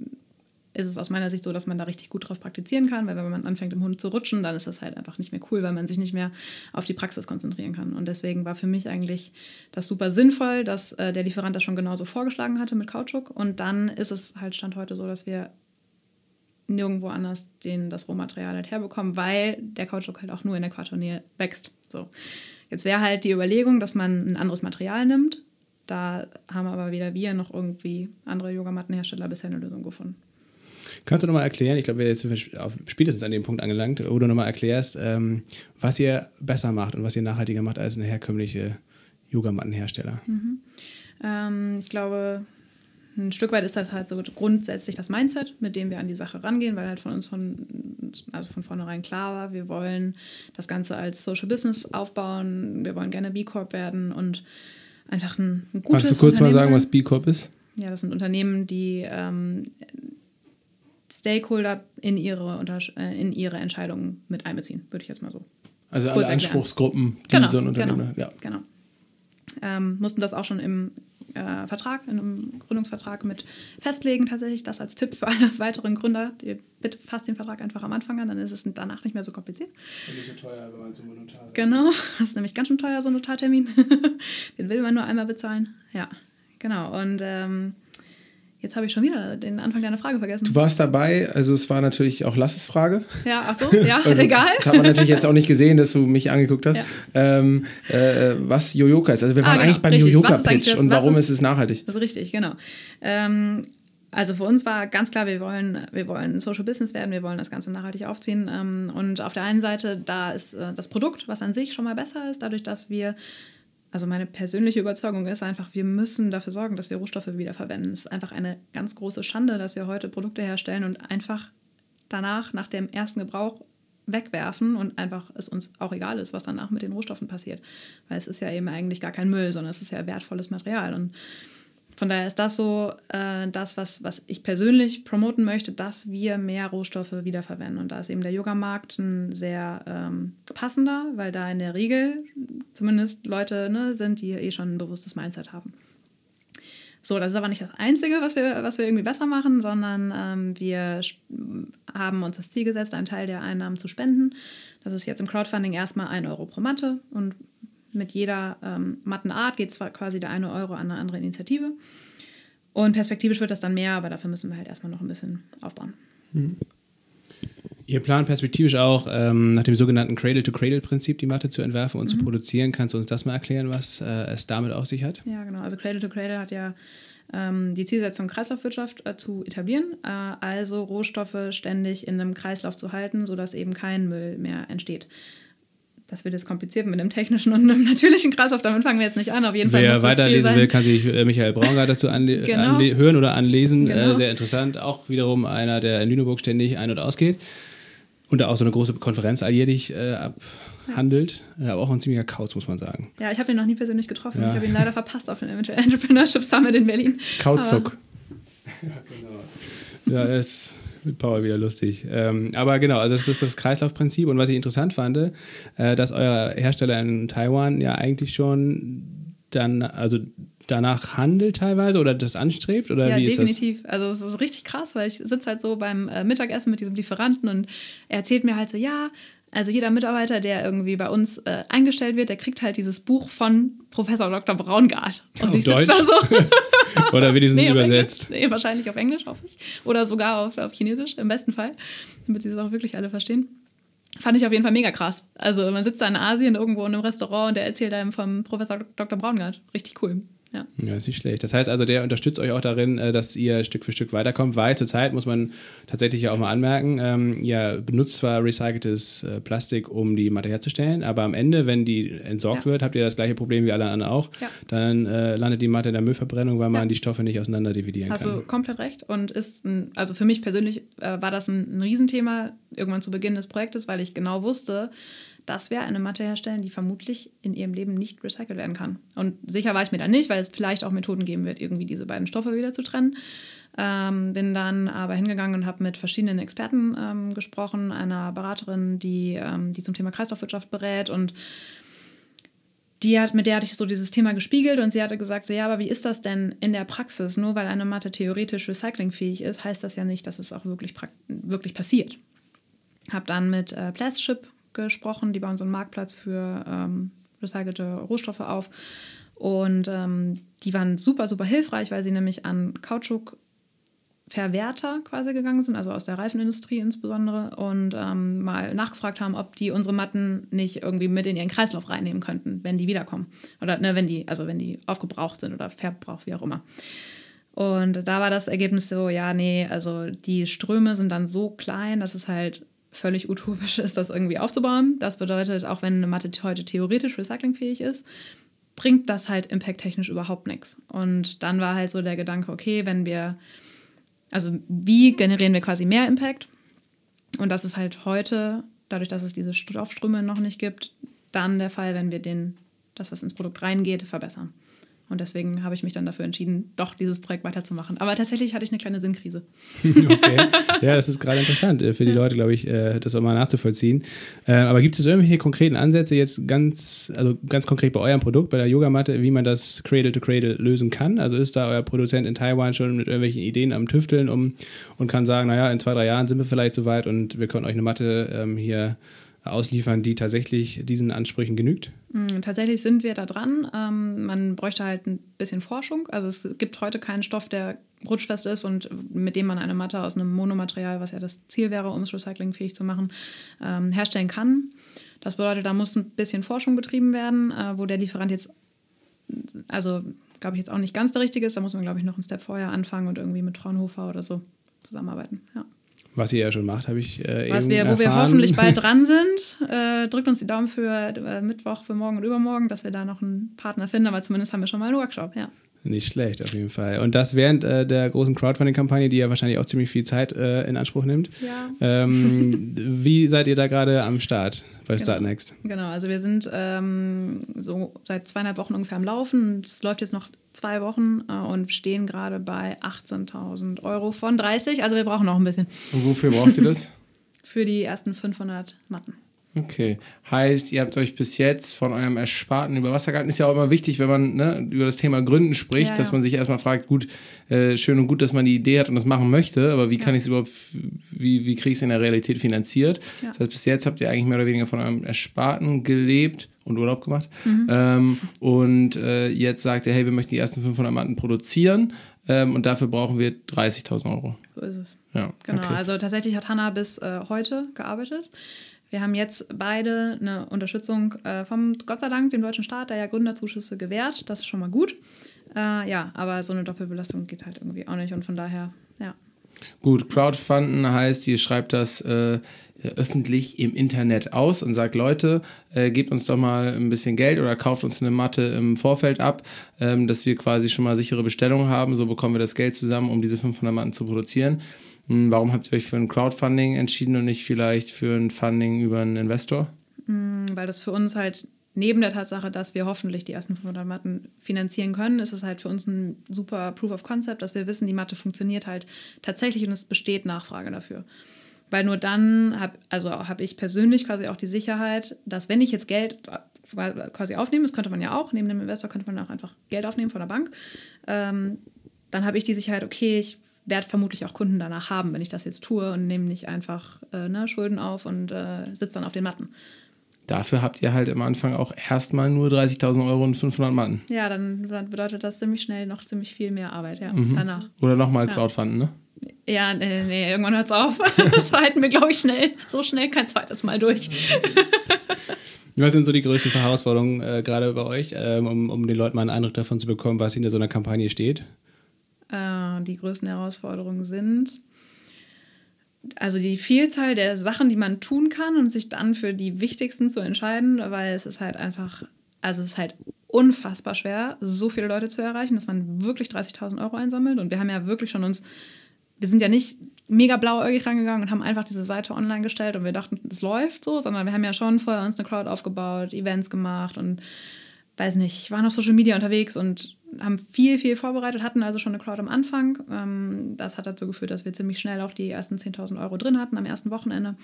ist es aus meiner Sicht so, dass man da richtig gut drauf praktizieren kann, weil wenn man anfängt im Hund zu rutschen, dann ist das halt einfach nicht mehr cool, weil man sich nicht mehr auf die Praxis konzentrieren kann. Und deswegen war für mich eigentlich das super sinnvoll, dass äh, der Lieferant das schon genauso vorgeschlagen hatte mit Kautschuk. Und dann ist es halt Stand heute so, dass wir nirgendwo anders den, das Rohmaterial halt herbekommen, weil der Kautschuk halt auch nur in der Äquatornähe wächst. So. Jetzt wäre halt die Überlegung, dass man ein anderes Material nimmt. Da haben aber weder wir noch irgendwie andere Yogamattenhersteller bisher eine Lösung gefunden. Kannst du nochmal erklären, ich glaube, wir sind jetzt spätestens an dem Punkt angelangt, wo du nochmal erklärst, ähm, was ihr besser macht und was ihr nachhaltiger macht als eine herkömmliche Yogamattenhersteller? Mhm. Ähm, ich glaube, ein Stück weit ist das halt so grundsätzlich das Mindset, mit dem wir an die Sache rangehen, weil halt von uns von, also von vornherein klar war, wir wollen das Ganze als Social Business aufbauen, wir wollen gerne B Corp werden und einfach ein, ein gutes Kannst du kurz mal sagen, was B Corp ist? Ja, das sind Unternehmen, die ähm, Stakeholder in ihre, äh, in ihre Entscheidungen mit einbeziehen, würde ich jetzt mal so. Also alle Anspruchsgruppen, die genau, so ein Unternehmen genau, ja. Genau. Ähm, mussten das auch schon im äh, Vertrag, in einem Gründungsvertrag mit festlegen, tatsächlich. Das als Tipp für alle weiteren Gründer. Die, bitte fasst den Vertrag einfach am Anfang an, dann ist es danach nicht mehr so kompliziert. Und nicht so teuer, wenn man zum Notar Genau, das ist nämlich ganz schön teuer, so ein Notartermin. den will man nur einmal bezahlen. Ja, genau. Und ähm, Jetzt habe ich schon wieder den Anfang deiner Frage vergessen. Du warst dabei, also es war natürlich auch Lasses Frage. Ja, ach so, ja, egal. Das hat man natürlich jetzt auch nicht gesehen, dass du mich angeguckt hast. Ja. Ähm, äh, was Yoyoka ist. Also wir waren ah, genau, eigentlich beim Yoyoka-Pitch und warum ist, ist, es nachhaltig? Also richtig, genau. Ähm, also für uns war ganz klar, wir wollen, wir wollen Social Business werden, wir wollen das Ganze nachhaltig aufziehen. Ähm, und auf der einen Seite, da ist äh, das Produkt, was an sich schon mal besser ist, dadurch, dass wir also meine persönliche Überzeugung ist einfach, wir müssen dafür sorgen, dass wir Rohstoffe wiederverwenden. Es ist einfach eine ganz große Schande, dass wir heute Produkte herstellen und einfach danach, nach dem ersten Gebrauch, wegwerfen und einfach es uns auch egal ist, was danach mit den Rohstoffen passiert. Weil es ist ja eben eigentlich gar kein Müll, sondern es ist ja wertvolles Material. Und von daher ist das so äh, das, was, was ich persönlich promoten möchte, dass wir mehr Rohstoffe wiederverwenden. Und da ist eben der Yoga-Markt ein sehr ähm, passender, weil da in der Regel zumindest Leute ne, sind, die eh schon ein bewusstes Mindset haben. So, das ist aber nicht das Einzige, was wir, was wir irgendwie besser machen, sondern ähm, wir haben uns das Ziel gesetzt, einen Teil der Einnahmen zu spenden. Das ist jetzt im Crowdfunding erstmal 1 Euro pro Matte und mit jeder ähm, Mattenart geht zwar quasi der eine Euro an eine andere Initiative. Und perspektivisch wird das dann mehr, aber dafür müssen wir halt erstmal noch ein bisschen aufbauen. Mhm. Ihr plant perspektivisch auch ähm, nach dem sogenannten Cradle-to-Cradle-Prinzip die Matte zu entwerfen und mhm. zu produzieren. Kannst du uns das mal erklären, was äh, es damit auf sich hat? Ja, genau. Also Cradle-to-Cradle hat ja ähm, die Zielsetzung, Kreislaufwirtschaft äh, zu etablieren, äh, also Rohstoffe ständig in einem Kreislauf zu halten, sodass eben kein Müll mehr entsteht das wird jetzt kompliziert mit einem technischen und einem natürlichen Kreislauf. Damit fangen wir jetzt nicht an. Auf jeden Fall Wer weiterlesen will, kann sich äh, Michael Braungart dazu genau. hören oder anlesen. Äh, genau. Äh, sehr interessant. Auch wiederum einer, der in Lüneburg ständig ein- und ausgeht. Und da auch so eine große Konferenz alljährlich äh, abhandelt. Ja. Aber auch ein ziemlicher Kauz, muss man sagen. Ja, ich habe ihn noch nie persönlich getroffen. Ja. Ich habe ihn leider verpasst auf dem Entrepreneurship Summit in Berlin. Kauzuk. ja, genau. Ja, er ist mit Paul wieder lustig. Ähm, aber genau, also das ist das Kreislaufprinzip. Und was ich interessant fand, äh, dass euer Hersteller in Taiwan ja eigentlich schon dann, also danach handelt teilweise oder das anstrebt? Oder ja, wie definitiv. Ist das? Also es ist richtig krass, weil ich sitze halt so beim äh, Mittagessen mit diesem Lieferanten und er erzählt mir halt so, ja, also jeder Mitarbeiter, der irgendwie bei uns äh, eingestellt wird, der kriegt halt dieses Buch von Professor Dr. Braungart. Und auf ich sitze da so. oder wenigstens Nee, übersetzt? Englisch. Nee, wahrscheinlich auf Englisch, hoffe ich. Oder sogar auf, auf Chinesisch, im besten Fall, damit sie es auch wirklich alle verstehen. Fand ich auf jeden Fall mega krass. Also man sitzt da in Asien irgendwo in einem Restaurant und der erzählt einem vom Professor Dr. Braungart. Richtig cool. Ja. Ja, ist nicht schlecht. Das heißt also, der unterstützt euch auch darin, äh, dass ihr Stück für Stück weiterkommt, weil zurzeit muss man tatsächlich ja auch mal anmerken, ähm, ihr benutzt zwar recyceltes äh, Plastik, um die Matte herzustellen, aber am Ende, wenn die entsorgt Ja. wird, habt ihr das gleiche Problem wie alle anderen auch. Ja. Dann äh, landet die Matte in der Müllverbrennung, weil man die Stoffe nicht auseinander dividieren du kann. komplett recht. Und ist, ein, also für mich persönlich äh, war das ein, ein Riesenthema irgendwann zu Beginn des Projektes, weil ich genau wusste, dass wir eine Matte herstellen, die vermutlich in ihrem Leben nicht recycelt werden kann. Und sicher war ich mir da nicht, weil es vielleicht auch Methoden geben wird, irgendwie diese beiden Stoffe wieder zu trennen. Ähm, bin dann aber hingegangen und habe mit verschiedenen Experten ähm, gesprochen, einer Beraterin, die, ähm, die zum Thema Kreislaufwirtschaft berät und die hat, mit der hatte ich so dieses Thema gespiegelt und sie hatte gesagt, so, ja, aber wie ist das denn in der Praxis? Nur weil eine Matte theoretisch recyclingfähig ist, heißt das ja nicht, dass es auch wirklich, wirklich passiert. Habe dann mit äh, Plastship gesprochen, die bauen so einen Marktplatz für ähm, recycelte Rohstoffe auf. Und ähm, die waren super, super hilfreich, weil sie nämlich an Kautschuk Verwerter quasi gegangen sind, also aus der Reifenindustrie insbesondere, und ähm, mal nachgefragt haben, ob die unsere Matten nicht irgendwie mit in ihren Kreislauf reinnehmen könnten, wenn die wiederkommen. Oder ne, wenn die, also wenn die aufgebraucht sind oder verbraucht, wie auch immer. Und da war das Ergebnis so, ja, nee, also die Ströme sind dann so klein, dass es halt völlig utopisch ist, das irgendwie aufzubauen. Das bedeutet, auch wenn eine Matte heute theoretisch recyclingfähig ist, bringt das halt impacttechnisch überhaupt nichts. Und dann war halt so der Gedanke, okay, wenn wir also wie generieren wir quasi mehr Impact? Und das ist halt heute, dadurch, dass es diese Stoffströme noch nicht gibt, dann der Fall, wenn wir den, das, was ins Produkt reingeht, verbessern. Und deswegen habe ich mich dann dafür entschieden, doch dieses Projekt weiterzumachen. Aber tatsächlich hatte ich eine kleine Sinnkrise. Okay. Ja, das ist gerade interessant äh, für die Leute, glaube ich, äh, das auch mal nachzuvollziehen. Äh, Aber gibt es irgendwelche konkreten Ansätze jetzt ganz, also ganz konkret bei eurem Produkt, bei der Yogamatte, wie man das Cradle to Cradle lösen kann? Also ist da euer Produzent in Taiwan schon mit irgendwelchen Ideen am Tüfteln um und kann sagen, naja, in zwei, drei Jahren sind wir vielleicht soweit und wir können euch eine Matte ähm, hier ausliefern, die tatsächlich diesen Ansprüchen genügt? Mm, Tatsächlich sind wir da dran. Ähm, man bräuchte halt ein bisschen Forschung. Also es gibt heute keinen Stoff, der rutschfest ist und mit dem man eine Matte aus einem Monomaterial, was ja das Ziel wäre, um es recyclingfähig zu machen, ähm, herstellen kann. Das bedeutet, da muss ein bisschen Forschung betrieben werden, äh, wo der Lieferant jetzt, also glaube ich jetzt auch nicht ganz der richtige ist. Da muss man, glaube ich, noch einen Step vorher anfangen und irgendwie mit Fraunhofer oder so zusammenarbeiten. Ja. Was ihr ja schon macht, habe ich äh, Was eben wir, wo wir erfahren. hoffentlich bald dran sind. Äh, drückt uns die Daumen für äh, Mittwoch, für morgen und übermorgen, dass wir da noch einen Partner finden. Aber zumindest haben wir schon mal einen Workshop, ja. Nicht schlecht, auf jeden Fall. Und das während äh, der großen Crowdfunding-Kampagne, die ja wahrscheinlich auch ziemlich viel Zeit äh, in Anspruch nimmt. Ja. Ähm, wie seid ihr da gerade am Start bei Start Next? Genau, also wir sind ähm, so seit zweieinhalb Wochen ungefähr am Laufen. Es läuft jetzt noch zwei Wochen äh, und stehen gerade bei 18.000 Euro von 30. Also wir brauchen noch ein bisschen Und wofür braucht ihr das? für die ersten 500 Matten. Okay. Heißt, ihr habt euch bis jetzt von eurem Ersparten über Wasser gehalten. Ist ja auch immer wichtig, wenn man ne, über das Thema Gründen spricht, Ja, dass ja. man sich erstmal fragt, gut, äh, schön und gut, dass man die Idee hat und das machen möchte, aber wie kann ich es überhaupt, wie, wie kriege ich es in der Realität finanziert? Ja. Das heißt, bis jetzt habt ihr eigentlich mehr oder weniger von eurem Ersparten gelebt und Urlaub gemacht. Mhm. Ähm, und äh, jetzt sagt ihr, hey, wir möchten die ersten 500 Matten produzieren ähm, und dafür brauchen wir 30.000 Euro. So ist es. Ja, Genau, okay. also tatsächlich hat Hanna bis äh, heute gearbeitet. Wir haben jetzt beide eine Unterstützung äh, vom, Gott sei Dank, dem deutschen Staat, der ja Gründerzuschüsse gewährt. Das ist schon mal gut. Äh, ja, aber so eine Doppelbelastung geht halt irgendwie auch nicht und von daher, ja. Gut, Crowdfunden heißt, ihr schreibt das äh, öffentlich im Internet aus und sagt, Leute, äh, gebt uns doch mal ein bisschen Geld oder kauft uns eine Matte im Vorfeld ab, ähm, dass wir quasi schon mal sichere Bestellungen haben. So bekommen wir das Geld zusammen, um diese 500 Matten zu produzieren. Hm, Warum habt ihr euch für ein Crowdfunding entschieden und nicht vielleicht für ein Funding über einen Investor? Weil das für uns halt neben der Tatsache, dass wir hoffentlich die ersten 500 Matten finanzieren können, ist es halt für uns ein super Proof of Concept, dass wir wissen, die Matte funktioniert halt tatsächlich und es besteht Nachfrage dafür. Weil nur dann habe also hab ich persönlich quasi auch die Sicherheit, dass wenn ich jetzt Geld quasi aufnehme, das könnte man ja auch, neben dem Investor könnte man auch einfach Geld aufnehmen von der Bank, ähm, dann habe ich die Sicherheit, okay, ich werde vermutlich auch Kunden danach haben, wenn ich das jetzt tue und nehme nicht einfach äh, ne, Schulden auf und äh, sitze dann auf den Matten. Dafür habt ihr halt am Anfang auch erstmal nur 30.000 Euro und 500 Matten. Ja, dann bedeutet das ziemlich schnell noch ziemlich viel mehr Arbeit, ja, mhm. danach. Oder nochmal ja. Crowdfunden, ne? Ja, nee, nee irgendwann hört es auf. das halten wir, glaube ich, schnell, so schnell kein zweites Mal durch. Was sind so die größten Herausforderungen äh, gerade bei euch, ähm, um, um den Leuten mal einen Eindruck davon zu bekommen, was hinter so einer Kampagne steht? Äh, die größten Herausforderungen sind, also die Vielzahl der Sachen, die man tun kann und sich dann für die wichtigsten zu entscheiden, weil es ist halt einfach, also es ist halt unfassbar schwer, so viele Leute zu erreichen, dass man wirklich 30.000 Euro einsammelt. Und wir haben ja wirklich schon uns, wir sind ja nicht mega blauäugig rangegangen und haben einfach diese Seite online gestellt und wir dachten, das läuft so, sondern wir haben ja schon vorher uns eine Crowd aufgebaut, Events gemacht und weiß nicht, waren auf Social Media unterwegs und haben viel, viel vorbereitet, hatten also schon eine Crowd am Anfang. Ähm, das hat dazu geführt, dass wir ziemlich schnell auch die ersten 10.000 Euro drin hatten am ersten Wochenende.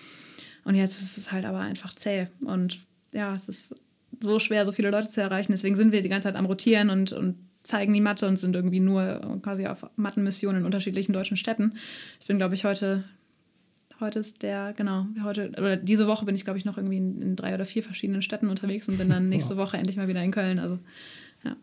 Und jetzt ist es halt aber einfach zäh. Und ja, es ist so schwer, so viele Leute zu erreichen. Deswegen sind wir die ganze Zeit am Rotieren und, und zeigen die Mathe und sind irgendwie nur quasi auf Mattenmissionen in unterschiedlichen deutschen Städten. Ich bin, glaube ich, heute, heute ist der, genau, heute, oder diese Woche bin ich, glaube ich, noch irgendwie in, in, drei oder vier verschiedenen Städten unterwegs und bin dann nächste Woche endlich mal wieder in Köln. Also, ja.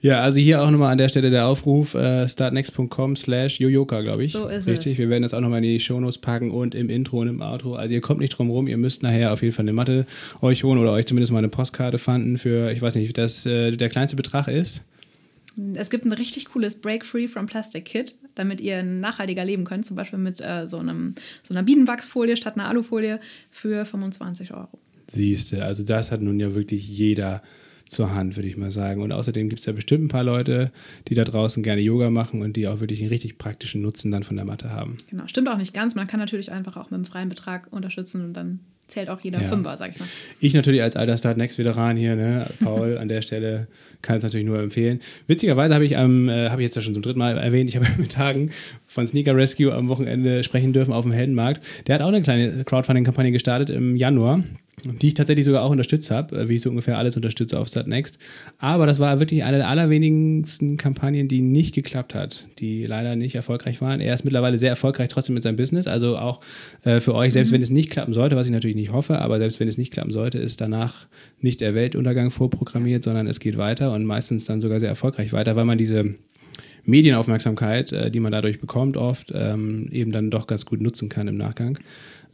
Ja, also hier auch nochmal an der Stelle der Aufruf, äh, startnext.com slash jojoka, glaube ich. So ist Richtig, es. wir werden das auch nochmal in die Shownotes packen und im Intro und im Outro. Also ihr kommt nicht drum rum, ihr müsst nachher auf jeden Fall eine Matte euch holen oder euch zumindest mal eine Postkarte fanden für, ich weiß nicht, das äh, der kleinste Betrag ist. Es gibt ein richtig cooles Break Free from Plastic Kit, damit ihr nachhaltiger leben könnt, zum Beispiel mit äh, so, einem, so einer Bienenwachsfolie statt einer Alufolie für 25 Euro. Siehste, also das hat nun ja wirklich jeder zur Hand, würde ich mal sagen. Und außerdem gibt es ja bestimmt ein paar Leute, die da draußen gerne Yoga machen und die auch wirklich einen richtig praktischen Nutzen dann von der Matte haben. Genau, stimmt auch nicht ganz. Man kann natürlich einfach auch mit einem freien Betrag unterstützen und dann zählt auch jeder ja. Fünfer, sag ich mal. Ich natürlich als alter Start Next Veteran hier, ne, Paul, an der Stelle kann es natürlich nur empfehlen. Witzigerweise habe ich am, äh, habe ich jetzt ja schon zum dritten Mal erwähnt, ich habe mit Tagen von Sneaker Rescue am Wochenende sprechen dürfen auf dem Heldenmarkt. Der hat auch eine kleine Crowdfunding-Kampagne gestartet im Januar die ich tatsächlich sogar auch unterstützt habe, äh, wie ich so ungefähr alles unterstütze auf Startnext. Aber das war wirklich eine der allerwenigsten Kampagnen, die nicht geklappt hat, die leider nicht erfolgreich waren. Er ist mittlerweile sehr erfolgreich trotzdem mit seinem Business. Also auch äh, für euch, selbst mhm. wenn es nicht klappen sollte, was ich natürlich nicht hoffe, aber selbst wenn es nicht klappen sollte, ist danach nicht der Weltuntergang vorprogrammiert, sondern es geht weiter und meistens dann sogar sehr erfolgreich weiter, weil man diese Medienaufmerksamkeit, äh, die man dadurch bekommt, oft ähm, eben dann doch ganz gut nutzen kann im Nachgang.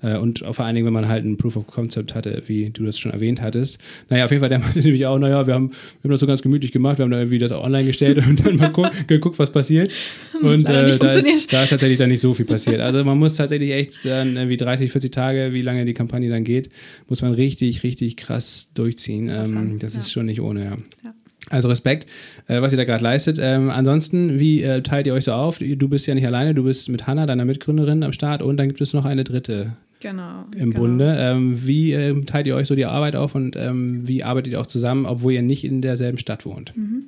Äh, und vor allen Dingen, wenn man halt ein Proof of Concept hatte, wie du das schon erwähnt hattest. Naja, auf jeden Fall, der meinte nämlich auch, naja, wir haben, wir haben das so ganz gemütlich gemacht, wir haben da irgendwie das auch online gestellt und dann mal geguckt, was passiert. Und äh, da, ist, da ist tatsächlich dann nicht so viel passiert. Also man muss tatsächlich echt dann irgendwie 30, 40 Tage, wie lange die Kampagne dann geht, muss man richtig, richtig krass durchziehen. Ähm, das ja. ist schon nicht ohne, ja. ja. Also Respekt, äh, was ihr da gerade leistet. Ähm, ansonsten, wie äh, teilt ihr euch so auf? Du bist ja nicht alleine, du bist mit Hanna, deiner Mitgründerin, am Start und dann gibt es noch eine dritte genau, im genau. Bunde. Ähm, wie äh, teilt ihr euch so die Arbeit auf und ähm, wie arbeitet ihr auch zusammen, obwohl ihr nicht in derselben Stadt wohnt? Mhm.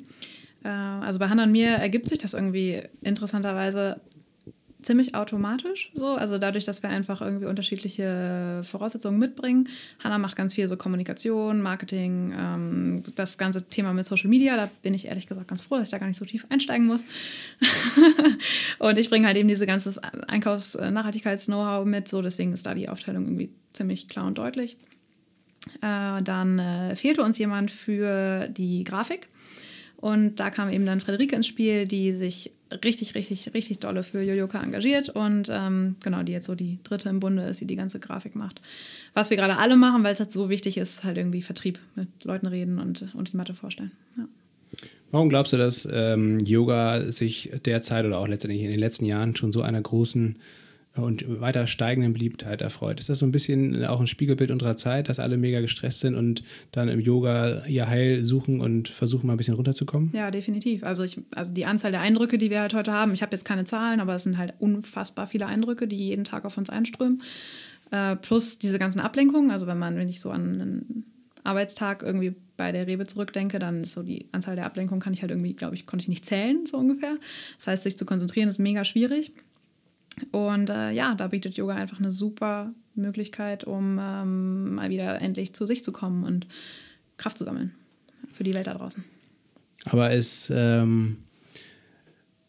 Äh, also bei Hannah und mir ergibt sich das irgendwie interessanterweise ziemlich automatisch so. Also dadurch, dass wir einfach irgendwie unterschiedliche Voraussetzungen mitbringen. Hanna macht ganz viel so Kommunikation, Marketing, ähm, das ganze Thema mit Social Media. Da bin ich ehrlich gesagt ganz froh, dass ich da gar nicht so tief einsteigen muss. und ich bringe halt eben diese ganze Einkaufs-Nachhaltigkeits-Know-how mit. So, deswegen ist da die Aufteilung irgendwie ziemlich klar und deutlich. Äh, dann äh, fehlte uns jemand für die Grafik. Und da kam eben dann Frederike ins Spiel, die sich richtig, richtig, richtig dolle für Yoyoka engagiert und ähm, genau, die jetzt so die dritte im Bunde ist, die die ganze Grafik macht. Was wir gerade alle machen, weil es halt so wichtig ist, halt irgendwie Vertrieb, mit Leuten reden und, und die Mathe vorstellen. Ja. Warum glaubst du, dass ähm, Yoga sich derzeit oder auch letztendlich in den letzten Jahren schon so einer großen und weiter steigenden Beliebtheit erfreut. Ist das so ein bisschen auch ein Spiegelbild unserer Zeit, dass alle mega gestresst sind und dann im Yoga ihr Heil suchen und versuchen mal ein bisschen runterzukommen? Ja, definitiv. Also, ich, also die Anzahl der Eindrücke, die wir halt heute haben, ich habe jetzt keine Zahlen, aber es sind halt unfassbar viele Eindrücke, die jeden Tag auf uns einströmen. Äh, plus diese ganzen Ablenkungen, also wenn man, wenn ich so an Arbeitstag irgendwie bei der Rewe zurückdenke, dann ist so die Anzahl der Ablenkungen kann ich halt irgendwie, glaube ich, konnte ich nicht zählen, so ungefähr. Das heißt, sich zu konzentrieren ist mega schwierig. Und äh, ja, da bietet Yoga einfach eine super Möglichkeit, um ähm, mal wieder endlich zu sich zu kommen und Kraft zu sammeln für die Welt da draußen. Aber es ähm,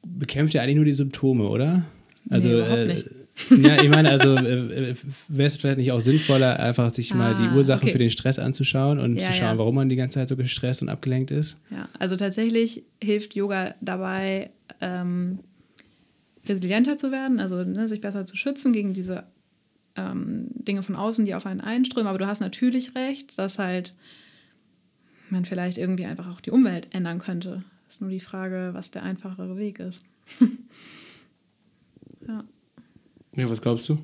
bekämpft ja eigentlich nur die Symptome, oder? Also, nee, überhaupt äh, nicht. ja, ich meine, also äh, wäre es vielleicht nicht auch sinnvoller, einfach sich mal die Ah, Ursachen okay. für den Stress anzuschauen und Ja, zu schauen, ja. warum man die ganze Zeit so gestresst und abgelenkt ist? Ja, also tatsächlich hilft Yoga dabei, ähm, resilienter zu werden, also ne, sich besser zu schützen gegen diese ähm, Dinge von außen, die auf einen einströmen. Aber du hast natürlich recht, dass halt man vielleicht irgendwie einfach auch die Umwelt ändern könnte. Ist nur die Frage, was der einfachere Weg ist. ja. Ja, was glaubst du?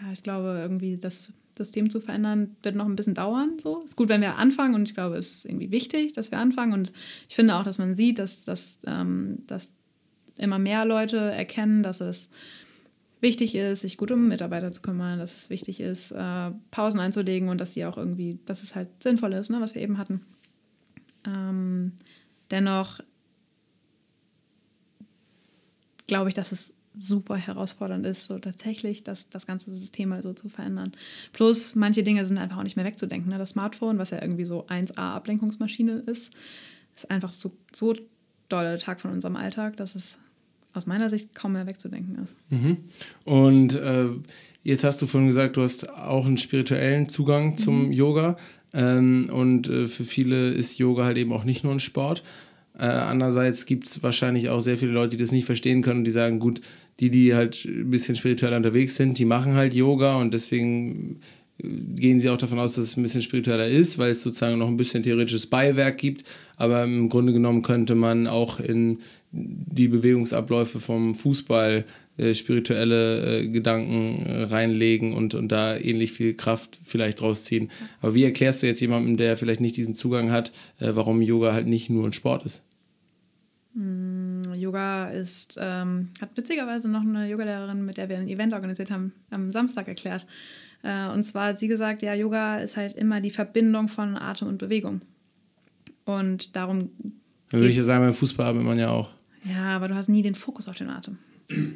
ja, ich glaube, irgendwie das System zu verändern, wird noch ein bisschen dauern. So. Ist gut, wenn wir anfangen und ich glaube, es ist irgendwie wichtig, dass wir anfangen. Und ich finde auch, dass man sieht, dass, dass, ähm, dass immer mehr Leute erkennen, dass es wichtig ist, sich gut um Mitarbeiter zu kümmern, dass es wichtig ist, äh, Pausen einzulegen und dass die auch irgendwie, dass es halt sinnvoll ist, ne, was wir eben hatten. Ähm, dennoch glaube ich, dass es super herausfordernd ist, so tatsächlich das, das ganze System mal so zu verändern. Plus, manche Dinge sind einfach auch nicht mehr wegzudenken. Ne? Das Smartphone, was ja irgendwie so 1A-Ablenkungsmaschine ist, ist einfach so, so dolle Tag von unserem Alltag, dass es aus meiner Sicht kaum mehr wegzudenken ist. Und äh, jetzt hast du vorhin gesagt, du hast auch einen spirituellen Zugang zum Yoga. Ähm, und äh, für viele ist Yoga halt eben auch nicht nur ein Sport. Äh, andererseits gibt es wahrscheinlich auch sehr viele Leute, die das nicht verstehen können und die sagen, gut, die, die halt ein bisschen spirituell unterwegs sind, die machen halt Yoga und deswegen gehen sie auch davon aus, dass es ein bisschen spiritueller ist, weil es sozusagen noch ein bisschen theoretisches Beiwerk gibt. Aber im Grunde genommen könnte man auch in die Bewegungsabläufe vom Fußball äh, spirituelle äh, Gedanken äh, reinlegen und, und da ähnlich viel Kraft vielleicht rausziehen. Aber wie erklärst du jetzt jemandem, der vielleicht nicht diesen Zugang hat, äh, warum Yoga halt nicht nur ein Sport ist? Yoga ist, ähm, hat witzigerweise noch eine Yogalehrerin, mit der wir ein Event organisiert haben, am Samstag erklärt. Äh, und zwar hat sie gesagt, ja, Yoga ist halt immer die Verbindung von Atem und Bewegung. Und darum Dann würde ich ja sagen, beim Fußball arbeitet man ja auch. Ja, aber du hast nie den Fokus auf den Atem.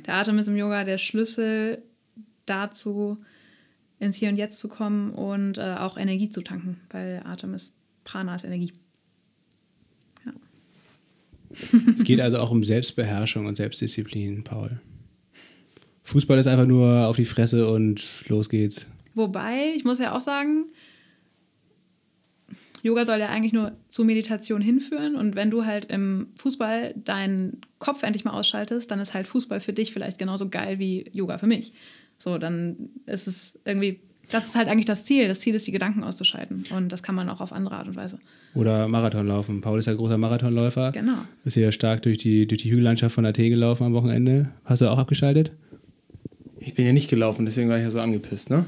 Der Atem ist im Yoga der Schlüssel dazu, ins Hier und Jetzt zu kommen und äh, auch Energie zu tanken, weil Atem ist Prana ist Energie. Es geht also auch um Selbstbeherrschung und Selbstdisziplin, Paul. Fußball ist einfach nur auf die Fresse und los geht's. Wobei, ich muss ja auch sagen, Yoga soll ja eigentlich nur zu Meditation hinführen und wenn du halt im Fußball deinen Kopf endlich mal ausschaltest, dann ist halt Fußball für dich vielleicht genauso geil wie Yoga für mich. So, dann ist es irgendwie, das ist halt eigentlich das Ziel. Das Ziel ist, die Gedanken auszuschalten und das kann man auch auf andere Art und Weise. Oder Marathon laufen. Paul ist ja großer Marathonläufer. Genau. Ist ja stark durch die, durch die Hügellandschaft von Athen gelaufen am Wochenende. Hast du auch abgeschaltet? Ich bin ja nicht gelaufen, deswegen war ich ja so angepisst, ne?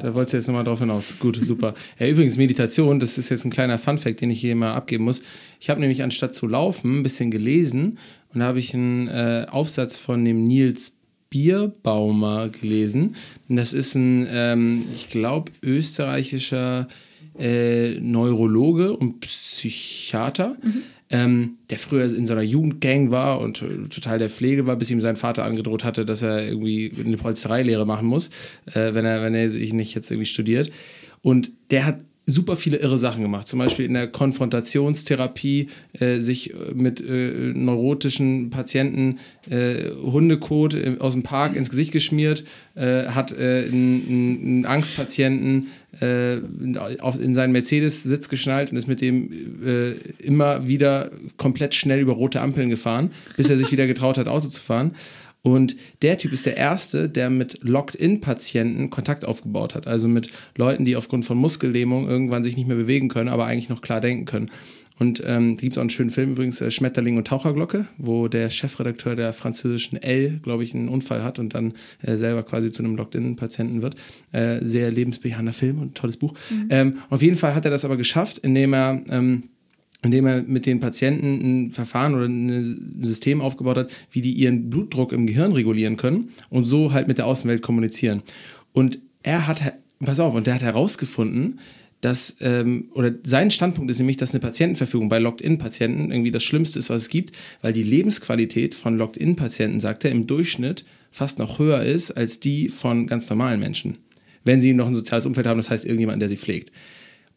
Da wolltest du jetzt nochmal drauf hinaus. Gut, super. Ja, übrigens, Meditation, das ist jetzt ein kleiner Funfact, den ich hier mal abgeben muss. Ich habe nämlich anstatt zu laufen ein bisschen gelesen und da habe ich einen äh, Aufsatz von dem Nils Bierbaumer gelesen. Das ist ein, ähm, ich glaube, österreichischer äh, Neurologe und Psychiater, ähm, der früher in so einer Jugendgang war und total der Pflege war, bis ihm sein Vater angedroht hatte, dass er irgendwie eine Polstereilehre machen muss, äh, wenn, er, wenn er sich nicht jetzt irgendwie studiert. Und der hat super viele irre Sachen gemacht. Zum Beispiel in der Konfrontationstherapie äh, sich äh, mit äh, neurotischen Patienten äh, Hundekot äh, aus dem Park ins Gesicht geschmiert, äh, hat einen, einen Angstpatienten auf, in seinen Mercedes-Sitz geschnallt und ist mit dem immer wieder komplett schnell über rote Ampeln gefahren, bis er sich wieder getraut hat, Auto zu fahren. Und der Typ ist der Erste, der mit Locked-In-Patienten Kontakt aufgebaut hat. Also mit Leuten, die aufgrund von Muskellähmung irgendwann sich nicht mehr bewegen können, aber eigentlich noch klar denken können. Und ähm, da gibt es auch einen schönen Film übrigens, äh, Schmetterling und Taucherglocke, wo der Chefredakteur der französischen L, glaube ich, einen Unfall hat und dann äh, selber quasi zu einem Locked-In-Patienten wird. Äh, sehr lebensbejahender Film und tolles Buch. Ähm, auf jeden Fall hat er das aber geschafft, indem er... Ähm, indem er mit den Patienten ein Verfahren oder ein System aufgebaut hat, wie die ihren Blutdruck im Gehirn regulieren können und so halt mit der Außenwelt kommunizieren. Und er hat pass auf, und der hat herausgefunden, dass, ähm, oder sein Standpunkt ist nämlich, dass eine Patientenverfügung bei Locked-In-Patienten irgendwie das Schlimmste ist, was es gibt, weil die Lebensqualität von Locked-In-Patienten, sagt er, im Durchschnitt fast noch höher ist als die von ganz normalen Menschen. Wenn sie noch ein soziales Umfeld haben, das heißt irgendjemand, der sie pflegt.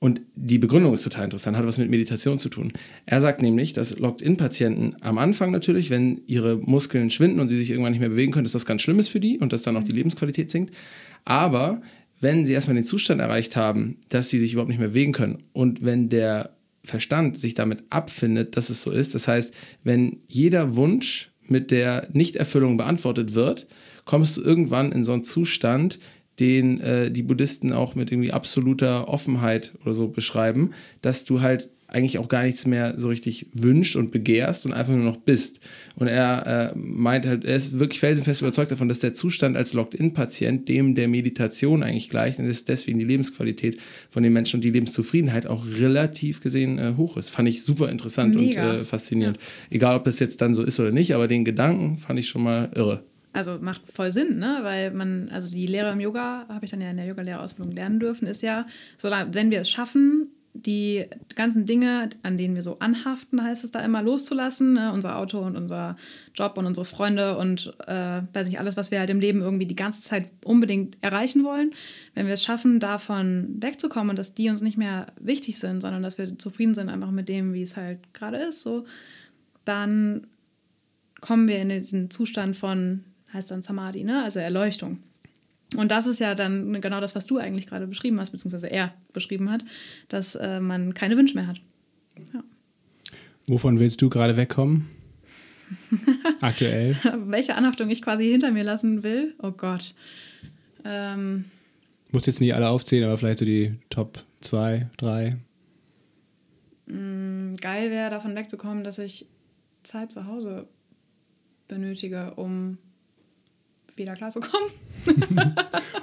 Und die Begründung ist total interessant, hat was mit Meditation zu tun. Er sagt nämlich, dass Locked-In-Patienten am Anfang natürlich, wenn ihre Muskeln schwinden und sie sich irgendwann nicht mehr bewegen können, dass das ganz schlimm ist für die und dass dann auch die Lebensqualität sinkt. Aber wenn sie erstmal den Zustand erreicht haben, dass sie sich überhaupt nicht mehr bewegen können und wenn der Verstand sich damit abfindet, dass es so ist, das heißt, wenn jeder Wunsch mit der Nichterfüllung beantwortet wird, kommst du irgendwann in so einen Zustand, den äh, die Buddhisten auch mit irgendwie absoluter Offenheit oder so beschreiben, dass du halt eigentlich auch gar nichts mehr so richtig wünscht und begehrst und einfach nur noch bist. Und er äh, meint halt, er ist wirklich felsenfest überzeugt davon, dass der Zustand als Locked-In-Patient dem der Meditation eigentlich gleicht und ist deswegen die Lebensqualität von den Menschen und die Lebenszufriedenheit auch relativ gesehen äh, hoch ist. Fand ich super interessant Mega. und äh, faszinierend. Egal, ob das jetzt dann so ist oder nicht, aber den Gedanken fand ich schon mal irre. Also macht voll Sinn, ne? Weil man, also die Lehre im Yoga, habe ich dann ja in der Yoga-Lehrerausbildung lernen dürfen, ist ja, so wenn wir es schaffen, die ganzen Dinge, an denen wir so anhaften, heißt es da immer, loszulassen. Ne? Unser Auto und unser Job und unsere Freunde und äh, weiß nicht, alles, was wir halt im Leben irgendwie die ganze Zeit unbedingt erreichen wollen. Wenn wir es schaffen, davon wegzukommen und dass die uns nicht mehr wichtig sind, sondern dass wir zufrieden sind einfach mit dem, wie es halt gerade ist, so, dann kommen wir in diesen Zustand von, heißt dann Samadhi, ne? also Erleuchtung. Und das ist ja dann genau das, was du eigentlich gerade beschrieben hast, beziehungsweise er beschrieben hat, dass äh, man keine Wünsche mehr hat. Ja. Wovon willst du gerade wegkommen? Aktuell. Welche Anhaftung ich quasi hinter mir lassen will? Oh Gott. Ähm, Muss jetzt nicht alle aufzählen, aber vielleicht so die Top 2, 3. Mm, geil wäre, davon wegzukommen, dass ich Zeit zu Hause benötige, um wieder klarzukommen.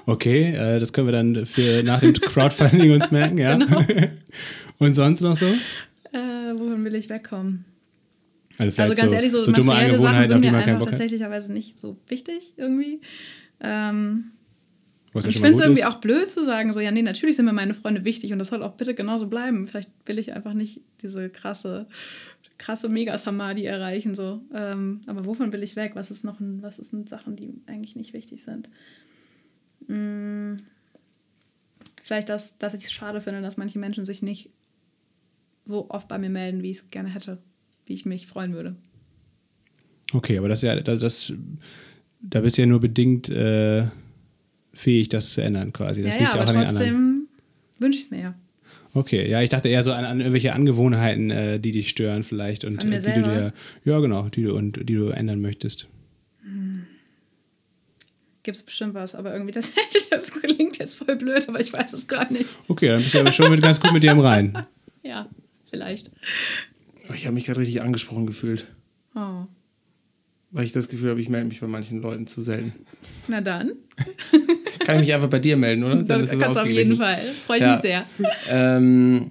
okay, äh, das können wir dann für nach dem Crowdfunding uns merken, ja. Genau. Und sonst noch so? Äh, wohin will ich wegkommen? Also, also ganz so, ehrlich, so, so dumme Angewohnheiten, Sachen sind mir einfach tatsächlicherweise nicht so wichtig irgendwie. Ähm, ich finde es irgendwie auch blöd zu sagen, so, ja, nee, natürlich sind mir meine Freunde wichtig und das soll auch bitte genauso bleiben. Vielleicht will ich einfach nicht diese krasse krasse Mega-Samadhi erreichen. So. Ähm, aber wovon will ich weg? Was ist noch ein, was sind Sachen, die eigentlich nicht wichtig sind? Hm, vielleicht, dass, dass ich es schade finde, dass manche Menschen sich nicht so oft bei mir melden, wie ich es gerne hätte, wie ich mich freuen würde. Okay, aber das ja, das, das da bist du ja nur bedingt äh, fähig, das zu ändern, quasi. Das ja, liegt ja, auch aber an trotzdem wünsche ich es mir ja. Okay, ja, ich dachte eher so an, an irgendwelche Angewohnheiten, äh, die dich stören vielleicht und äh, die selber? du dir, ja genau, die du und die du ändern möchtest. Hm. Gibt es bestimmt was, aber irgendwie das, das klingt jetzt voll blöd, aber ich weiß es gerade nicht. Okay, dann bist du aber schon mit, ganz gut mit dir im Rein. ja, vielleicht. Ich habe mich gerade richtig angesprochen gefühlt. Oh. Weil ich das Gefühl habe, ich melde mich bei manchen Leuten zu selten. Na dann. Kann ich mich einfach bei dir melden, oder? Dann ist es kannst auf jeden Fall. Freue ich ja. mich sehr. Ähm,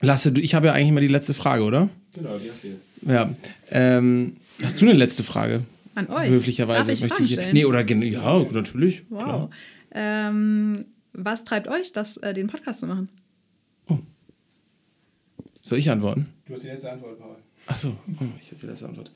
Lasse, du, ich habe ja eigentlich mal die letzte Frage, oder? Genau, die hast du Ja. Ähm, hast du eine letzte Frage? An euch? Höflicherweise. Darf ich möchte ich, stellen? Nee, oder ja, natürlich. Wow. Ähm, was treibt euch, das, äh, den Podcast zu machen? Oh. Soll ich antworten? Du hast die letzte Antwort, Paul. Achso, oh, ich habe die letzte Antwort.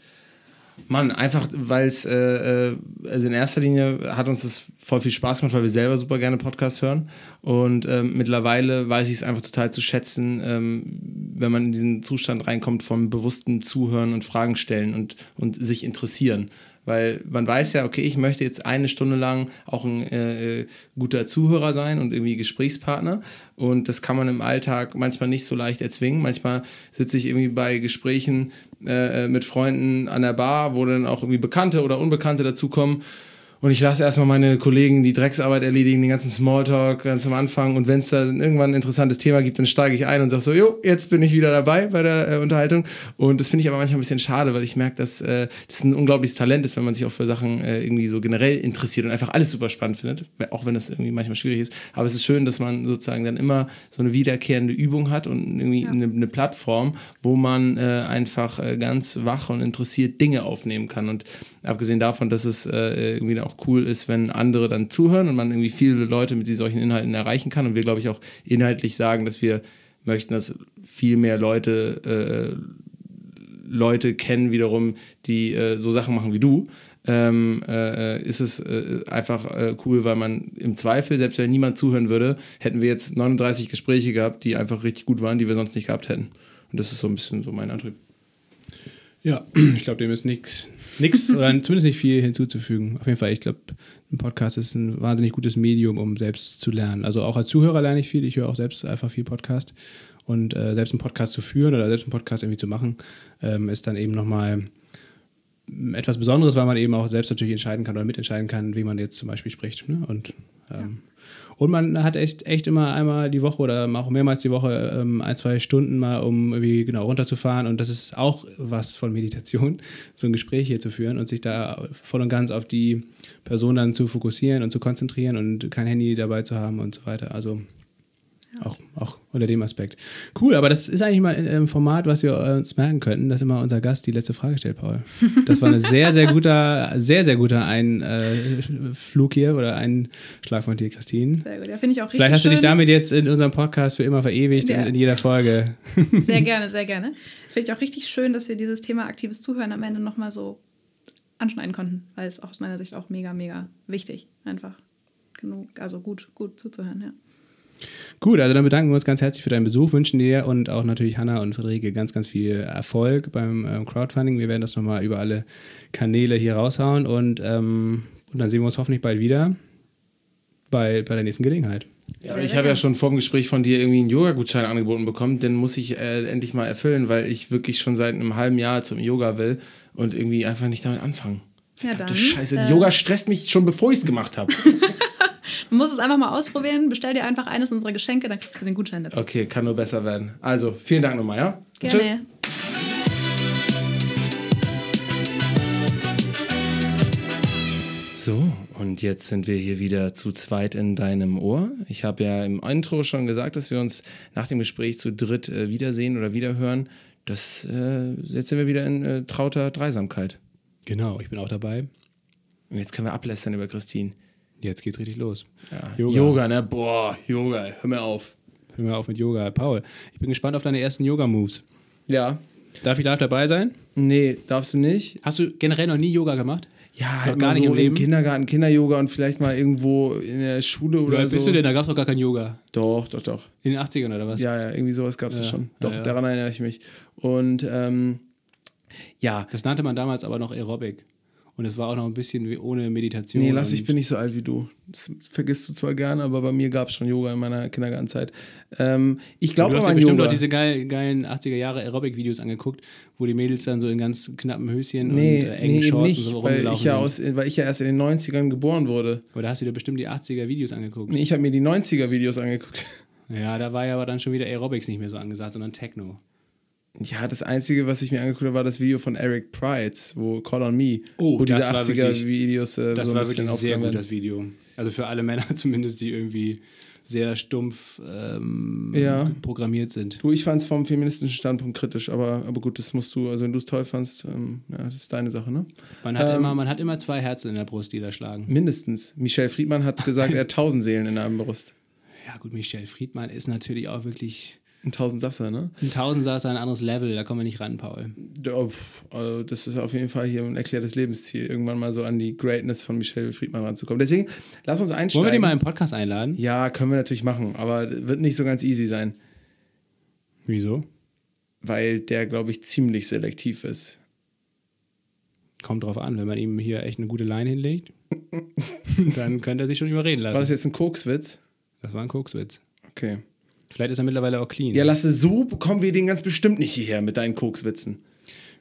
Mann, einfach, weil es, äh, äh, also in erster Linie hat uns das voll viel Spaß gemacht, weil wir selber super gerne Podcasts hören. Und ähm, mittlerweile weiß ich es einfach total zu schätzen, ähm, wenn man in diesen Zustand reinkommt vom bewussten Zuhören und Fragen stellen und, und sich interessieren. Weil man weiß ja, okay, ich möchte jetzt eine Stunde lang auch ein äh, äh, guter Zuhörer sein und irgendwie Gesprächspartner. Und das kann man im Alltag manchmal nicht so leicht erzwingen. Manchmal sitze ich irgendwie bei Gesprächen äh, äh mit Freunden an der Bar, wo dann auch irgendwie Bekannte oder Unbekannte dazukommen. Und ich lasse erstmal meine Kollegen die Drecksarbeit erledigen, den ganzen Smalltalk ganz am Anfang. Und wenn es da irgendwann ein interessantes Thema gibt, dann steige ich ein und sage so, jo, jetzt bin ich wieder dabei bei der äh, Unterhaltung. Und das finde ich aber manchmal ein bisschen schade, weil ich merke, dass äh, das ein unglaubliches Talent ist, wenn man sich auch für Sachen äh, irgendwie so generell interessiert und einfach alles super spannend findet, auch wenn das irgendwie manchmal schwierig ist. Aber es ist schön, dass man sozusagen dann immer so eine wiederkehrende Übung hat und irgendwie ja. eine, eine, Plattform, wo man äh, einfach äh, ganz wach und interessiert Dinge aufnehmen kann. Und abgesehen davon, dass es äh, irgendwie auch auch cool ist, wenn andere dann zuhören und man irgendwie viele Leute mit solchen Inhalten erreichen kann. Und wir, glaube ich, auch inhaltlich sagen, dass wir möchten, dass viel mehr Leute, äh, Leute kennen wiederum, die äh, so Sachen machen wie du. Ähm, äh, ist es äh, einfach äh, cool, weil man im Zweifel, selbst wenn niemand zuhören würde, hätten wir jetzt 39 Gespräche gehabt, die einfach richtig gut waren, die wir sonst nicht gehabt hätten. Und das ist so ein bisschen so mein Antrieb. Ja, ich glaube, dem ist nichts nichts oder zumindest nicht viel hinzuzufügen. Auf jeden Fall, ich glaube, ein Podcast ist ein wahnsinnig gutes Medium, um selbst zu lernen. Also auch als Zuhörer lerne ich viel. Ich höre auch selbst einfach viel Podcast. Und äh, selbst einen Podcast zu führen oder selbst einen Podcast irgendwie zu machen, ähm, ist dann eben nochmal etwas Besonderes, weil man eben auch selbst natürlich entscheiden kann oder mitentscheiden kann, wie man jetzt zum Beispiel spricht. Ne? Und ähm, und man hat echt, echt immer einmal die Woche oder auch mehrmals die Woche ähm, ein, zwei Stunden mal, um irgendwie genau runterzufahren. Und das ist auch was von Meditation, so ein Gespräch hier zu führen und sich da voll und ganz auf die Person dann zu fokussieren und zu konzentrieren und kein Handy dabei zu haben und so weiter. Also auch, auch unter dem Aspekt. Cool, aber das ist eigentlich mal ein Format, was wir uns merken könnten, dass immer unser Gast die letzte Frage stellt, Paul. Das war ein sehr, sehr guter, sehr, sehr guter Einflug hier oder Einschlag von dir, Christine. Sehr gut, ja, finde ich auch richtig Vielleicht hast du dich damit jetzt in unserem Podcast für immer verewigt ja. in, in jeder Folge. Sehr gerne, sehr gerne. Finde ich auch richtig schön, dass wir dieses Thema aktives Zuhören am Ende nochmal so anschneiden konnten, weil es aus meiner Sicht auch mega, mega wichtig einfach genug, also gut, gut zuzuhören, ja. Gut, also dann bedanken wir uns ganz herzlich für deinen Besuch, wünschen dir und auch natürlich Hanna und Friederike ganz, ganz viel Erfolg beim ähm, Crowdfunding. Wir werden das nochmal über alle Kanäle hier raushauen und, ähm, und dann sehen wir uns hoffentlich bald wieder bei, bei der nächsten Gelegenheit. Ja, ich habe ja schon vor dem Gespräch von dir irgendwie einen Yoga-Gutschein angeboten bekommen. Den muss ich äh, endlich mal erfüllen, weil ich wirklich schon seit einem halben Jahr zum Yoga will und irgendwie einfach nicht damit anfangen. Ja, dann, Scheiße, äh, Yoga stresst mich schon, bevor ich es gemacht habe. Du musst es einfach mal ausprobieren. Bestell dir einfach eines unserer Geschenke, dann kriegst du den Gutschein dazu. Okay, kann nur besser werden. Also, vielen Dank nochmal, ja? Gerne. Tschüss. So, und jetzt sind wir hier wieder zu zweit in deinem Ohr. Ich habe ja im Intro schon gesagt, dass wir uns nach dem Gespräch zu dritt äh, wiedersehen oder wiederhören. Das, äh, jetzt sind wir wieder in äh, trauter Dreisamkeit. Genau, ich bin auch dabei. Und jetzt können wir ablästern über Christine. Jetzt geht's richtig los. Ja. Yoga. Yoga, ne? Boah, Yoga, hör mir auf. Hör mir auf mit Yoga. Paul, ich bin gespannt auf deine ersten Yoga-Moves. Ja. Darf ich live dabei sein? Nee, darfst du nicht. Hast du generell noch nie Yoga gemacht? Ja, halt gar nicht so im, im Kindergarten, Kinder-Yoga und vielleicht mal irgendwo in der Schule oder, oder so. bist du denn? Da gab es doch gar kein Yoga. Doch, doch, doch. In den 80ern oder was? Ja, ja, irgendwie sowas gab es ja, schon. Doch, ja, ja. daran erinnere ich mich. Und ähm, ja. Das nannte man damals aber noch Aerobic. Und es war auch noch ein bisschen wie ohne Meditation. Nee, lass, ich bin nicht so alt wie du. Das vergisst du zwar gerne, aber bei mir gab es schon Yoga in meiner Kindergartenzeit. Ähm, ich glaube aber an bestimmt Yoga. auch diese geil, geilen 80er Jahre Aerobic-Videos angeguckt, wo die Mädels dann so in ganz knappen Höschen nee, und äh, engen nee, Shorts nicht, und so weil ich, ja aus, weil ich ja erst in den 90ern geboren wurde. Oder hast du dir bestimmt die 80er-Videos angeguckt? Nee, ich habe mir die 90er-Videos angeguckt. Ja, da war ja aber dann schon wieder Aerobics nicht mehr so angesagt, sondern Techno. Ja, das Einzige, was ich mir angeguckt habe, war das Video von Eric Price, wo Call on Me, oh, wo diese 80er-Videos äh, Das war wirklich sehr gut, das Video. Also für alle Männer zumindest, die irgendwie sehr stumpf ähm, ja. programmiert sind. Du, ich fand es vom feministischen Standpunkt kritisch, aber, aber gut, das musst du, also wenn du es toll fandst, ähm, ja, das ist deine Sache, ne? Man hat, ähm, immer, man hat immer zwei Herzen in der Brust, die da schlagen. Mindestens. Michel Friedmann hat gesagt, er hat tausend Seelen in der Brust. Ja, gut, Michel Friedmann ist natürlich auch wirklich ein Tausendsasser, ne? Ein Tausendsasser, ein anderes Level, da kommen wir nicht ran, Paul. Ja, also das ist auf jeden Fall hier ein erklärtes Lebensziel, irgendwann mal so an die Greatness von Michel Friedmann ranzukommen. Deswegen, lass uns einsteigen. Wollen wir den mal im Podcast einladen? Ja, können wir natürlich machen, aber wird nicht so ganz easy sein. Wieso? Weil der, glaube ich, ziemlich selektiv ist. Kommt drauf an, wenn man ihm hier echt eine gute Line hinlegt, dann könnte er sich schon überreden lassen. War das jetzt ein Kokswitz? Das war ein Kokswitz. Okay. Vielleicht ist er mittlerweile auch clean. Ja, lasse, so bekommen wir den ganz bestimmt nicht hierher mit deinen Kokswitzen.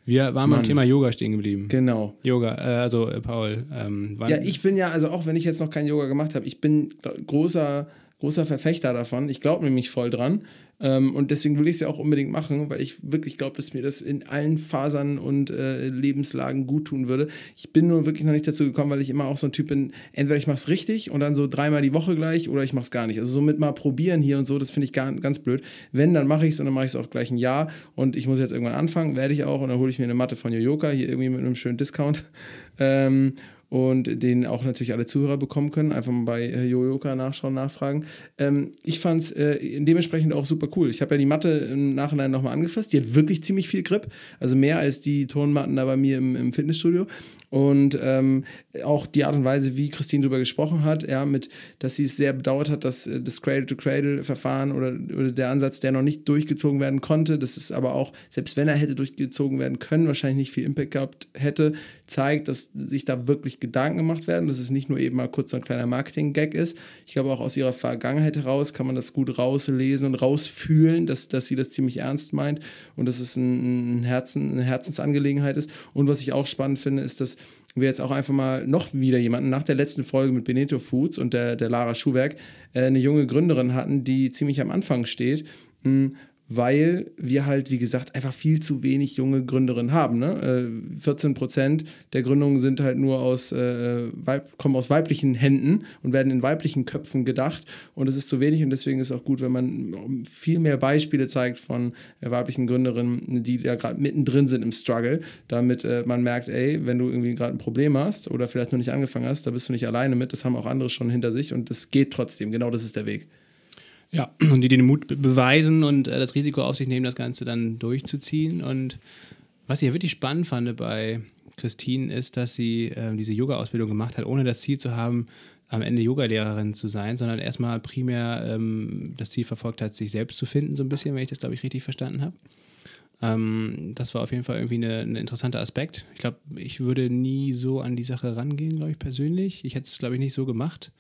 Wir waren beim Thema Yoga stehen geblieben. Genau. Yoga, äh, also äh, Paul. Ähm, ja, ich bin ja, also auch wenn ich jetzt noch kein Yoga gemacht habe, ich bin großer, großer Verfechter davon. Ich glaube nämlich voll dran. Ähm, und deswegen will ich es ja auch unbedingt machen, weil ich wirklich glaube, dass mir das in allen Fasern und äh, Lebenslagen gut tun würde. Ich bin nur wirklich noch nicht dazu gekommen, weil ich immer auch so ein Typ bin, entweder ich mache es richtig und dann so dreimal die Woche gleich oder ich mache es gar nicht. Also somit mal probieren hier und so, das finde ich gar, ganz blöd. Wenn, dann mache ich es und dann mache ich es auch gleich ein Jahr und ich muss jetzt irgendwann anfangen, werde ich auch und dann hole ich mir eine Matte von Yoyoka, hier irgendwie mit einem schönen Discount. Ähm, und den auch natürlich alle Zuhörer bekommen können. Einfach mal bei äh, Jojoka nachschauen, nachfragen. Ähm, ich fand es äh, dementsprechend auch super cool. Ich habe ja die Matte im Nachhinein nochmal angefasst. Die hat wirklich ziemlich viel Grip, also mehr als die Tonmatten da bei mir im, im Fitnessstudio. Und ähm, auch die Art und Weise, wie Christine darüber gesprochen hat, ja, mit, dass sie es sehr bedauert hat, dass äh, das Cradle-to-Cradle-Verfahren oder, oder der Ansatz, der noch nicht durchgezogen werden konnte, das ist aber auch, selbst wenn er hätte durchgezogen werden können, wahrscheinlich nicht viel Impact gehabt hätte, zeigt, dass sich da wirklich Gedanken gemacht werden, dass es nicht nur eben mal kurz so ein kleiner Marketing-Gag ist. Ich glaube, auch aus ihrer Vergangenheit heraus kann man das gut rauslesen und rausfühlen, dass, dass sie das ziemlich ernst meint und dass es ein, Herzen, eine Herzensangelegenheit ist. Und was ich auch spannend finde, ist, dass wir jetzt auch einfach mal noch wieder jemanden nach der letzten Folge mit Benito Foods und der, der Lara Schuhwerk äh, eine junge Gründerin hatten, die ziemlich am Anfang steht. Mh, hm, weil wir halt, wie gesagt, einfach viel zu wenig junge Gründerinnen haben. Ne? Äh, 14 Prozent der Gründungen sind halt nur aus, äh, weib, kommen aus weiblichen Händen und werden in weiblichen Köpfen gedacht. Und es ist zu wenig und deswegen ist es auch gut, wenn man viel mehr Beispiele zeigt von äh, weiblichen Gründerinnen, die da gerade mittendrin sind im Struggle, damit äh, man merkt, ey, wenn du irgendwie gerade ein Problem hast oder vielleicht noch nicht angefangen hast, da bist du nicht alleine mit, das haben auch andere schon hinter sich und das geht trotzdem. Genau das ist der Weg. Ja, und die den Mut beweisen und äh, das Risiko auf sich nehmen, das Ganze dann durchzuziehen. Und was ich ja wirklich spannend fand bei Christine ist, dass sie äh, diese Yoga-Ausbildung gemacht hat, ohne das Ziel zu haben, am Ende Yogalehrerin zu sein, sondern erstmal primär ähm, das Ziel verfolgt hat, sich selbst zu finden, so ein bisschen, wenn ich das, glaube ich, richtig verstanden habe. Ähm, das war auf jeden Fall irgendwie ein interessanter Aspekt. Ich glaube, ich würde nie so an die Sache rangehen, glaube ich, persönlich. Ich hätte es, glaube ich, nicht so gemacht.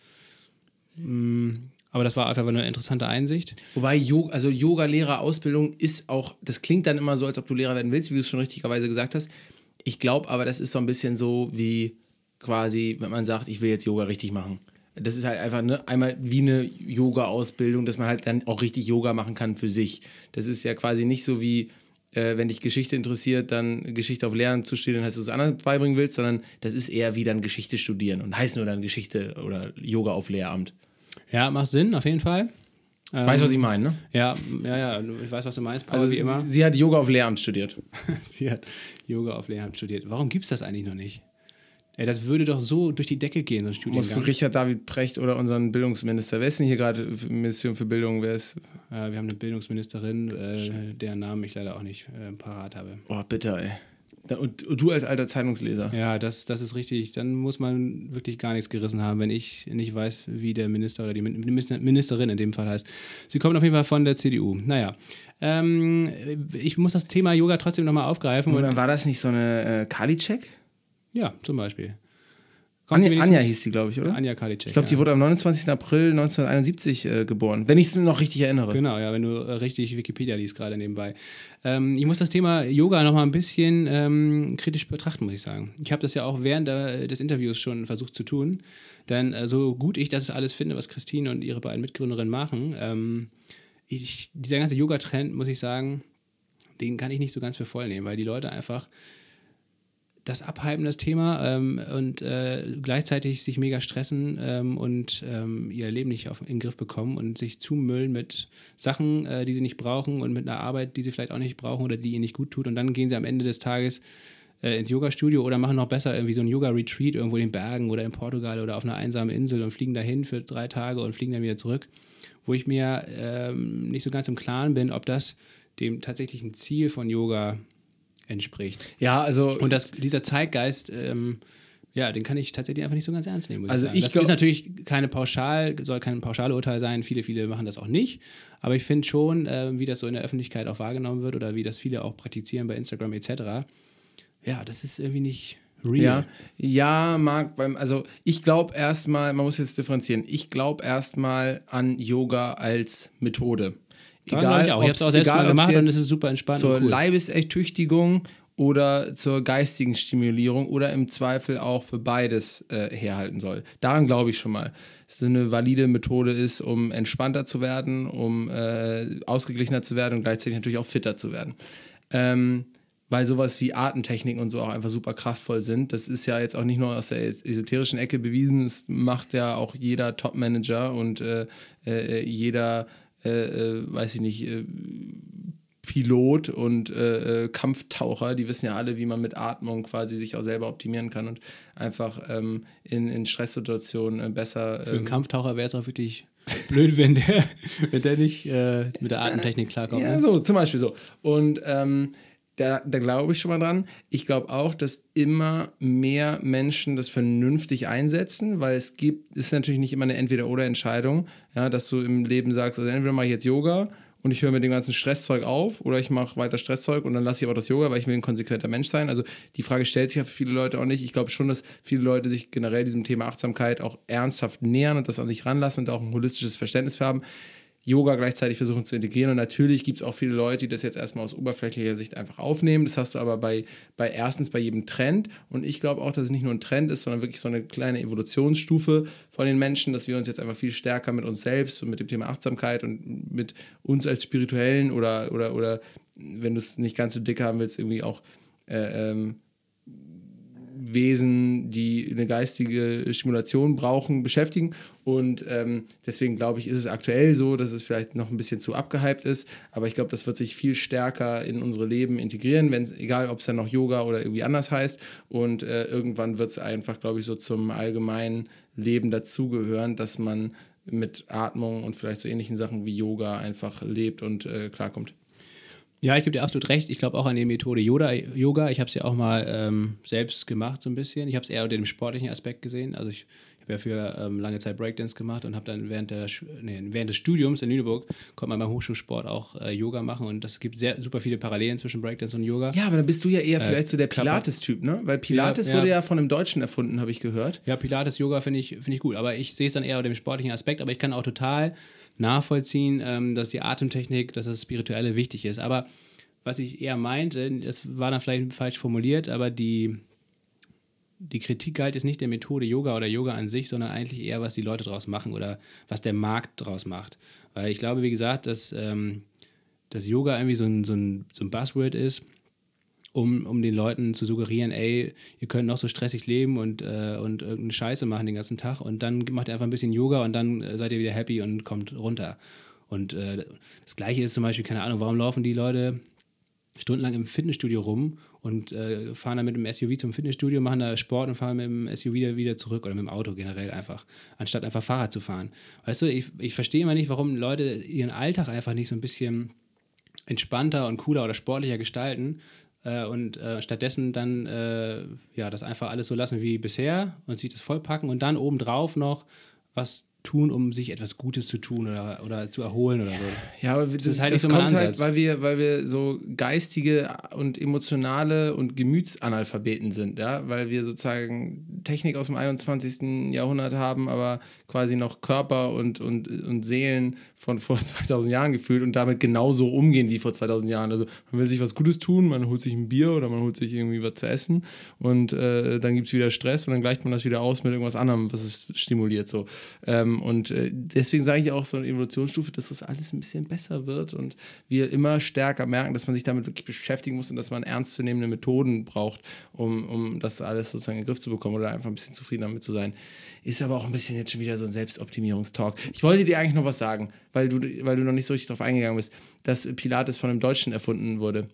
Mm, aber das war einfach eine interessante Einsicht. Wobei, Yoga, also Yoga-Lehrer-Ausbildung ist auch, das klingt dann immer so, als ob du Lehrer werden willst, wie du es schon richtigerweise gesagt hast. Ich glaube aber, das ist so ein bisschen so wie quasi, wenn man sagt, ich will jetzt Yoga richtig machen. Das ist halt einfach ne, einmal wie eine Yoga-Ausbildung, dass man halt dann auch richtig Yoga machen kann für sich. Das ist ja quasi nicht so wie, äh, wenn dich Geschichte interessiert, dann Geschichte auf Lernen zu studieren, heißt du es anderen beibringen willst, sondern das ist eher wie dann Geschichte studieren und heißt nur dann Geschichte oder Yoga auf Lehramt. Ja, macht Sinn, auf jeden Fall. Ähm, weißt du, was ich meine, ne? Ja, ja, ja, ich weiß, was du meinst. Paul, also, wie immer. Sie, sie hat Yoga auf Lehramt studiert. sie hat Yoga auf Lehramt studiert. Warum gibt es das eigentlich noch nicht? Ey, das würde doch so durch die Decke gehen, so ein Studiengang. Musst du Richard David Precht oder unseren Bildungsminister? Wer ist denn hier gerade Ministerium für Bildung? Wer ist? Äh, wir haben eine Bildungsministerin, äh, deren Namen ich leider auch nicht äh, parat habe. Oh, bitte, ey. Und, du als alter Zeitungsleser. Ja, das, das ist richtig. Dann muss man wirklich gar nichts gerissen haben, wenn ich nicht weiß, wie der Minister oder die Ministerin in dem Fall heißt. Sie kommt auf jeden Fall von der CDU. Naja, ähm, ich muss das Thema Yoga trotzdem nochmal aufgreifen. Und dann war das nicht so eine äh, Kali-Check? Ja, zum Beispiel. Anja, Anja hieß sie, glaube ich, oder? Anja Karliczek. Ich glaube, die wurde am 29. April 1971 äh, geboren, wenn ich es noch richtig erinnere. Genau, ja, wenn du äh, richtig Wikipedia liest, gerade nebenbei. Ähm, ich muss das Thema Yoga noch mal ein bisschen ähm, kritisch betrachten, muss ich sagen. Ich habe das ja auch während der, des Interviews schon versucht zu tun. Denn äh, so gut ich das alles finde, was Christine und ihre beiden Mitgründerinnen machen, ähm, ich, dieser ganze Yoga-Trend, muss ich sagen, den kann ich nicht so ganz für voll nehmen, weil die Leute einfach das abhypen, das Thema, ähm, und äh, gleichzeitig sich mega stressen ähm, und ähm, ihr Leben nicht auf, in den Griff bekommen und sich zumüllen mit Sachen, äh, die sie nicht brauchen und mit einer Arbeit, die sie vielleicht auch nicht brauchen oder die ihnen nicht gut tut. Und dann gehen sie am Ende des Tages äh, ins Yoga-Studio oder machen noch besser irgendwie so ein Yoga-Retreat irgendwo in den Bergen oder in Portugal oder auf einer einsamen Insel und fliegen dahin für drei Tage und fliegen dann wieder zurück. Wo ich mir ähm, nicht so ganz im Klaren bin, ob das dem tatsächlichen Ziel von Yoga entspricht. Ja, also. Und das, dieser Zeitgeist, ähm, ja, den kann ich tatsächlich einfach nicht so ganz ernst nehmen. also ich, ich das ist natürlich keine pauschal, soll kein Pauschalurteil sein. Viele, viele machen das auch nicht. Aber ich finde schon, äh, wie das so in der Öffentlichkeit auch wahrgenommen wird oder wie das viele auch praktizieren bei Instagram etc. Ja, das ist irgendwie nicht real. Ja, ja Marc, beim, also ich glaube erstmal, man muss jetzt differenzieren. Ich glaube erstmal an Yoga als Methode. Egal, ich auch. Ich habe es auch selbst egal, mal gemacht und es ist super entspannt. Zur cool. Leibesertüchtigung oder zur geistigen Stimulierung oder im Zweifel auch für beides äh, herhalten soll. Daran glaube ich schon mal, dass es eine valide Methode ist, um entspannter zu werden, um äh, ausgeglichener zu werden und gleichzeitig natürlich auch fitter zu werden. Ähm, weil sowas wie Artentechniken und so auch einfach super kraftvoll sind. Das ist ja jetzt auch nicht nur aus der esoterischen Ecke bewiesen, es macht ja auch jeder Top-Manager und äh, äh jeder äh, äh, weiß ich nicht, äh, Pilot und äh, äh, Kampftaucher, die wissen ja alle, wie man mit Atmung quasi sich auch selber optimieren kann und einfach ähm, in, in Stresssituationen äh, besser. Für einen Kampftaucher wäre es auch wirklich blöd, wenn der, wenn der nicht mit der Atemtechnik klarkommt. Ja, ne? so, zum Beispiel so. Und ähm, da, da glaube ich schon mal dran. Ich glaube auch, dass immer mehr Menschen das vernünftig einsetzen, weil es gibt, ist natürlich nicht immer eine Entweder-Oder-Entscheidung, ja, dass du im Leben sagst, also entweder mache ich jetzt Yoga und ich höre mit dem ganzen Stresszeug auf oder ich mache weiter Stresszeug und dann lasse ich aber das Yoga, weil ich will ein konsequenter Mensch sein. Also die Frage stellt sich ja für viele Leute auch nicht. Ich glaube schon, dass viele Leute sich generell diesem Thema Achtsamkeit auch ernsthaft nähern und das an sich ranlassen und auch ein holistisches Verständnis für haben. Yoga gleichzeitig versuchen zu integrieren. Und natürlich gibt es auch viele Leute, die das jetzt erstmal aus oberflächlicher Sicht einfach aufnehmen. Das hast du aber bei, bei erstens bei jedem Trend. Und ich glaube auch, dass es nicht nur ein Trend ist, sondern wirklich so eine kleine Evolutionsstufe von den Menschen, dass wir uns jetzt einfach viel stärker mit uns selbst und mit dem Thema Achtsamkeit und mit uns als Spirituellen oder, oder, oder wenn du es nicht ganz so dick haben willst, irgendwie auch äh, ähm, Wesen, die eine geistige Stimulation brauchen, beschäftigen. Und ähm, deswegen glaube ich, ist es aktuell so, dass es vielleicht noch ein bisschen zu abgehypt ist. Aber ich glaube, das wird sich viel stärker in unsere Leben integrieren, wenn es, egal ob es dann noch Yoga oder irgendwie anders heißt. Und äh, irgendwann wird es einfach, glaube ich, so zum allgemeinen Leben dazugehören, dass man mit Atmung und vielleicht so ähnlichen Sachen wie Yoga einfach lebt und äh, klarkommt. Ja, ich gebe dir absolut recht. Ich glaube auch an die Methode Yoda, Yoga. Ich habe es ja auch mal ähm, selbst gemacht, so ein bisschen. Ich habe es eher unter dem sportlichen Aspekt gesehen. Also ich habe ja für ähm, lange Zeit Breakdance gemacht und habe dann während, der, nee, während des Studiums in Lüneburg konnte man beim Hochschulsport auch äh, Yoga machen und das gibt sehr super viele Parallelen zwischen Breakdance und Yoga. Ja, aber dann bist du ja eher äh, vielleicht so der Pilates-Typ, ne? Weil Pilates ja, ja. wurde ja von einem Deutschen erfunden, habe ich gehört. Ja, Pilates, Yoga finde ich, find ich gut, aber ich sehe es dann eher unter dem sportlichen Aspekt, aber ich kann auch total nachvollziehen, ähm, dass die Atemtechnik, dass das Spirituelle wichtig ist. Aber was ich eher meinte, das war dann vielleicht falsch formuliert, aber die, die Kritik galt jetzt nicht der Methode Yoga oder Yoga an sich, sondern eigentlich eher, was die Leute daraus machen oder was der Markt daraus macht. Weil ich glaube, wie gesagt, dass, ähm, dass Yoga irgendwie so ein, so, ein, so ein Buzzword ist, um, um den Leuten zu suggerieren, ey, ihr könnt noch so stressig leben und, äh, und irgendeine Scheiße machen den ganzen Tag und dann macht ihr einfach ein bisschen Yoga und dann äh, seid ihr wieder happy und kommt runter. Und äh, das Gleiche ist zum Beispiel, keine Ahnung, warum laufen die Leute stundenlang im Fitnessstudio rum und äh, fahren dann mit dem SUV zum Fitnessstudio, machen da Sport und fahren mit dem SUV wieder, wieder zurück oder mit dem Auto generell einfach, anstatt einfach Fahrrad zu fahren. Weißt du, ich, ich verstehe immer nicht, warum Leute ihren Alltag einfach nicht so ein bisschen entspannter und cooler oder sportlicher gestalten äh, und äh, stattdessen dann äh, ja das einfach alles so lassen wie bisher und sich das vollpacken und dann obendrauf noch was tun, um sich etwas Gutes zu tun oder, oder zu erholen oder so. Ja, aber das, das ist halt das so kommt halt, weil wir, weil wir so geistige und emotionale und Gemütsanalphabeten sind, ja, weil wir sozusagen Technik aus dem 21. Jahrhundert haben, aber quasi noch Körper und, und, und Seelen von vor 2000 Jahren gefühlt und damit genauso umgehen wie vor 2000 Jahren. Also man will sich was Gutes tun, man holt sich ein Bier oder man holt sich irgendwie was zu essen und äh, dann gibt es wieder Stress und dann gleicht man das wieder aus mit irgendwas anderem, was es stimuliert. So. Ähm, ähm, und äh, deswegen sage ich auch so eine Evolutionsstufe, dass das alles ein bisschen besser wird und wir immer stärker merken, dass man sich damit wirklich beschäftigen muss und dass man ernstzunehmende Methoden braucht, um, um das alles sozusagen in den Griff zu bekommen oder einfach ein bisschen zufrieden damit zu sein. Ist aber auch ein bisschen jetzt schon wieder so ein Selbstoptimierungstalk. Ich wollte dir eigentlich noch was sagen, weil du, weil du noch nicht so richtig darauf eingegangen bist, dass Pilates von einem Deutschen erfunden wurde.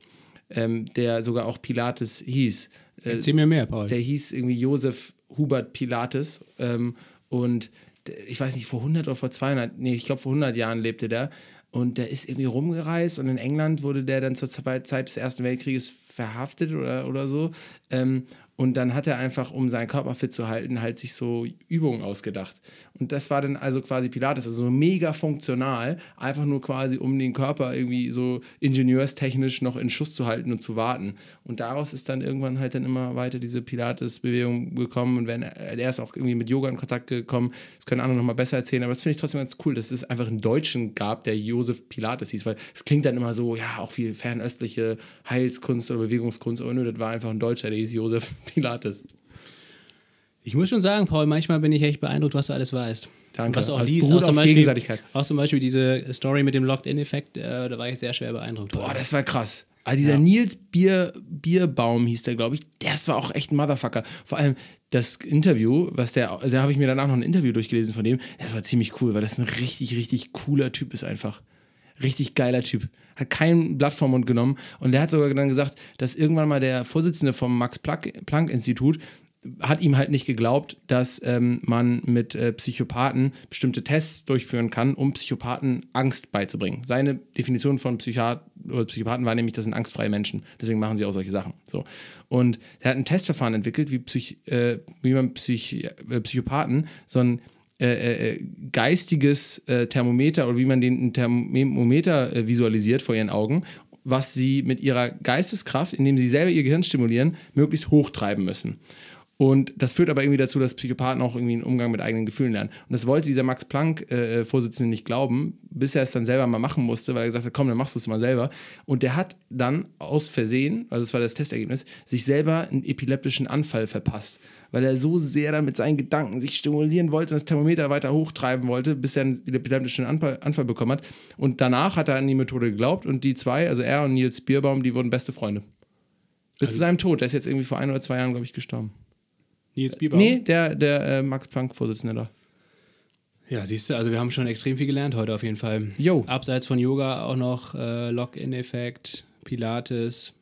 Ähm, der sogar auch Pilates hieß. Äh, Erzähl mir mehr, Paul. Der hieß irgendwie Josef Hubert Pilates ähm, und ich weiß nicht, vor 100 oder vor 200, nee, ich glaube vor 100 Jahren lebte der. Und der ist irgendwie rumgereist und in England wurde der dann zur Zeit des Ersten Weltkrieges verhaftet oder, oder so. Ähm, und dann hat er einfach, um seinen Körper fit zu halten, halt sich so Übungen ausgedacht. Und das war dann also quasi Pilates, also so mega funktional, einfach nur quasi, um den Körper irgendwie so ingenieurstechnisch noch in Schuss zu halten und zu warten. Und daraus ist dann irgendwann halt dann immer weiter diese Pilates-Bewegung gekommen. Und wenn er ist auch irgendwie mit Yoga in Kontakt gekommen, das können andere nochmal besser erzählen, aber das finde ich trotzdem ganz cool, dass es einfach einen Deutschen gab, der Josef Pilates hieß, weil es klingt dann immer so, ja, auch viel fernöstliche Heilskunst oder Bewegungskunst, aber nö, das war einfach ein Deutscher, der hieß Josef Pilates. Ich muss schon sagen, Paul, manchmal bin ich echt beeindruckt, was du alles weißt. Danke. was du auch also liest. Auch zum, Beispiel, auch zum Beispiel diese Story mit dem Locked-In-Effekt, äh, da war ich sehr schwer beeindruckt. Boah, das war krass. Also dieser ja. Nils Bier, Bierbaum hieß der, glaube ich, das war auch echt ein Motherfucker. Vor allem das Interview, was der, also da habe ich mir danach noch ein Interview durchgelesen von dem, das war ziemlich cool, weil das ein richtig, richtig cooler Typ ist einfach. Richtig geiler Typ. Hat kein Blatt vom Mund genommen. Und der hat sogar dann gesagt, dass irgendwann mal der Vorsitzende vom Max-Planck-Institut hat ihm halt nicht geglaubt, dass ähm, man mit äh, Psychopathen bestimmte Tests durchführen kann, um Psychopathen Angst beizubringen. Seine Definition von Psychiat Psychopathen war nämlich, das sind angstfreie Menschen. Deswegen machen sie auch solche Sachen. So. Und er hat ein Testverfahren entwickelt, wie, Psych, äh, wie man Psych, äh, Psychopathen so ein äh, äh, geistiges äh, Thermometer oder wie man den Thermometer äh, visualisiert vor ihren Augen, was sie mit ihrer Geisteskraft, indem sie selber ihr Gehirn stimulieren, möglichst hochtreiben müssen. Und das führt aber irgendwie dazu, dass Psychopathen auch irgendwie einen Umgang mit eigenen Gefühlen lernen. Und das wollte dieser Max Planck-Vorsitzende äh, nicht glauben, bis er es dann selber mal machen musste, weil er gesagt hat, komm, dann machst du es mal selber. Und der hat dann aus Versehen, also das war das Testergebnis, sich selber einen epileptischen Anfall verpasst. Weil er so sehr dann mit seinen Gedanken sich stimulieren wollte und das Thermometer weiter hochtreiben wollte, bis er einen epileptischen Anfall, Anfall bekommen hat. Und danach hat er an die Methode geglaubt und die zwei, also er und Nils Bierbaum, die wurden beste Freunde. Bis also, zu seinem Tod. Der ist jetzt irgendwie vor ein oder zwei Jahren, glaube ich, gestorben. Nils Bieber? Nee, der, der äh, Max-Planck-Vorsitzende da. Ja, siehst du, also wir haben schon extrem viel gelernt heute auf jeden Fall. Jo. Abseits von Yoga auch noch äh, Lock-in-Effekt, Pilates.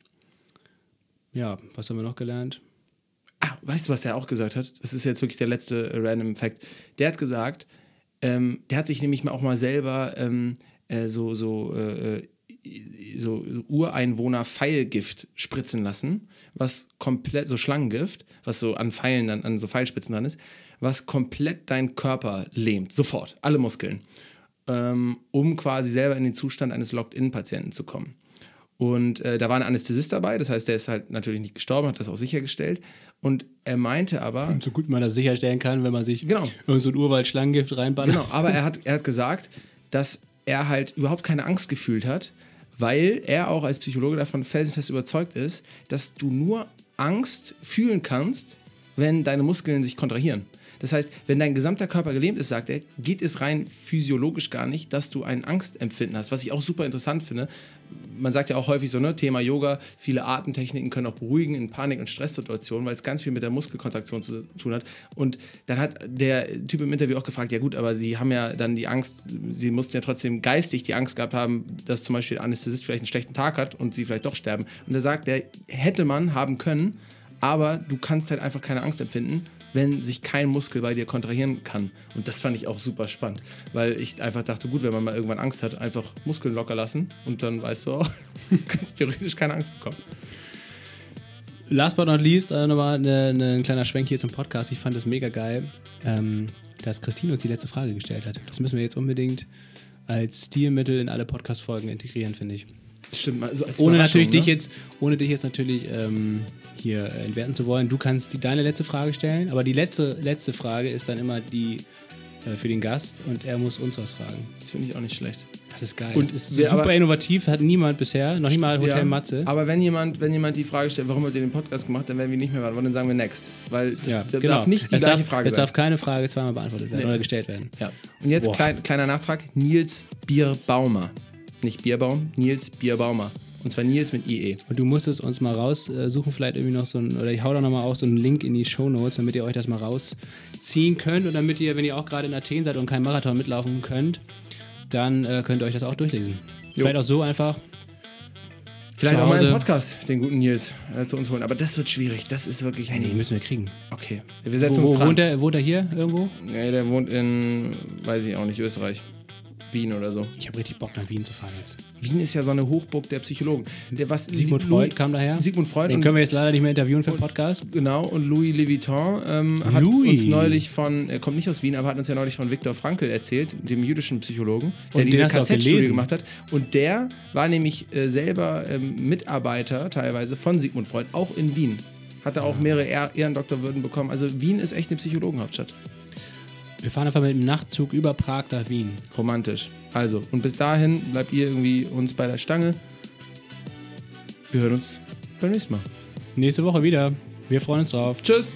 Ja, was haben wir noch gelernt? Ah, weißt du, was der auch gesagt hat? Das ist jetzt wirklich der letzte äh, random Fact. Der hat gesagt, ähm, der hat sich nämlich mal auch mal selber ähm, äh, so, so äh, so Ureinwohner-Pfeilgift spritzen lassen, was komplett, so Schlangengift, was so an Pfeilen, an, an so Pfeilspitzen dran ist, was komplett deinen Körper lähmt, sofort, alle Muskeln, ähm, um quasi selber in den Zustand eines Locked-In-Patienten zu kommen. Und äh, da war ein Anästhesist dabei, das heißt, der ist halt natürlich nicht gestorben, hat das auch sichergestellt. Und er meinte aber. So gut man das sicherstellen kann, wenn man sich genau. irgend so ein Urwald-Schlangengift reinballert. Genau, aber er hat, er hat gesagt, dass er halt überhaupt keine Angst gefühlt hat, weil er auch als Psychologe davon felsenfest überzeugt ist, dass du nur Angst fühlen kannst, wenn deine Muskeln sich kontrahieren. Das heißt, wenn dein gesamter Körper gelähmt ist, sagt er, geht es rein physiologisch gar nicht, dass du ein Angstempfinden hast. Was ich auch super interessant finde. Man sagt ja auch häufig so, ne, Thema Yoga, viele Artentechniken können auch beruhigen in Panik- und Stresssituationen, weil es ganz viel mit der Muskelkontraktion zu tun hat. Und dann hat der Typ im Interview auch gefragt, ja gut, aber sie haben ja dann die Angst, sie mussten ja trotzdem geistig die Angst gehabt haben, dass zum Beispiel der Anästhesist vielleicht einen schlechten Tag hat und sie vielleicht doch sterben. Und er sagt, der hätte man haben können, aber du kannst halt einfach keine Angst empfinden wenn sich kein Muskel bei dir kontrahieren kann. Und das fand ich auch super spannend, weil ich einfach dachte, gut, wenn man mal irgendwann Angst hat, einfach Muskeln locker lassen und dann weißt du auch, kannst theoretisch keine Angst bekommen. Last but not least, äh, nochmal eine, ein kleiner Schwenk hier zum Podcast. Ich fand es mega geil, ähm, dass Christine uns die letzte Frage gestellt hat. Das müssen wir jetzt unbedingt als Stilmittel in alle Podcast-Folgen integrieren, finde ich. Stimmt, also ohne natürlich ne? dich jetzt, ohne dich jetzt natürlich ähm, hier äh, entwerten zu wollen. Du kannst die, deine letzte Frage stellen, aber die letzte, letzte Frage ist dann immer die äh, für den Gast und er muss uns was fragen. Das finde ich auch nicht schlecht. Das ist geil. Und das ist super aber, innovativ, hat niemand bisher, noch nicht mal Hotel ja, Matze. Aber wenn jemand, wenn jemand die Frage stellt, warum habt ihr den Podcast gemacht, dann werden wir nicht mehr warten, dann sagen wir next. Weil das, ja, das genau. darf nicht die es gleiche darf, Frage es sein. Es darf keine Frage zweimal beantwortet werden nee. oder gestellt werden. Ja. Und jetzt klein, kleiner Nachtrag: Nils Bierbaumer. Nicht Bierbaum, Nils Bierbaumer. Und zwar Nils mit IE. Und du musstest uns mal raussuchen, vielleicht irgendwie noch so ein, oder ich hau da nochmal auch so einen Link in die Show Notes, damit ihr euch das mal rausziehen könnt und damit ihr, wenn ihr auch gerade in Athen seid und keinen Marathon mitlaufen könnt, dann äh, könnt ihr euch das auch durchlesen. Jo. Vielleicht auch so einfach. Vielleicht auch mal einen Podcast, den guten Nils, äh, zu uns holen. Aber das wird schwierig. Das ist wirklich. Ja, nee, müssen wir kriegen. Okay. Wir setzen wo, uns dran. Wohnt er, wohnt er hier irgendwo? Nee, der wohnt in, weiß ich auch nicht, Österreich. Wien oder so. Ich habe richtig Bock nach Wien zu fahren jetzt. Wien ist ja so eine Hochburg der Psychologen. Der, was, Sigmund Freud kam daher. Sigmund Freud. Den können wir jetzt leider nicht mehr interviewen für den Podcast. Genau, und Louis Leviton ähm, hat Louis. uns neulich von, er kommt nicht aus Wien, aber hat uns ja neulich von Viktor Frankl erzählt, dem jüdischen Psychologen, der und diese KZ-Studie gemacht hat. Und der war nämlich äh, selber ähm, Mitarbeiter teilweise von Sigmund Freud, auch in Wien. Hat er auch mehrere Ehrendoktorwürden bekommen. Also Wien ist echt eine Psychologenhauptstadt. Wir fahren einfach mit dem Nachtzug über Prag nach Wien. Romantisch. Also, und bis dahin bleibt ihr irgendwie uns bei der Stange. Wir hören uns beim nächsten Mal. Nächste Woche wieder. Wir freuen uns drauf. Tschüss.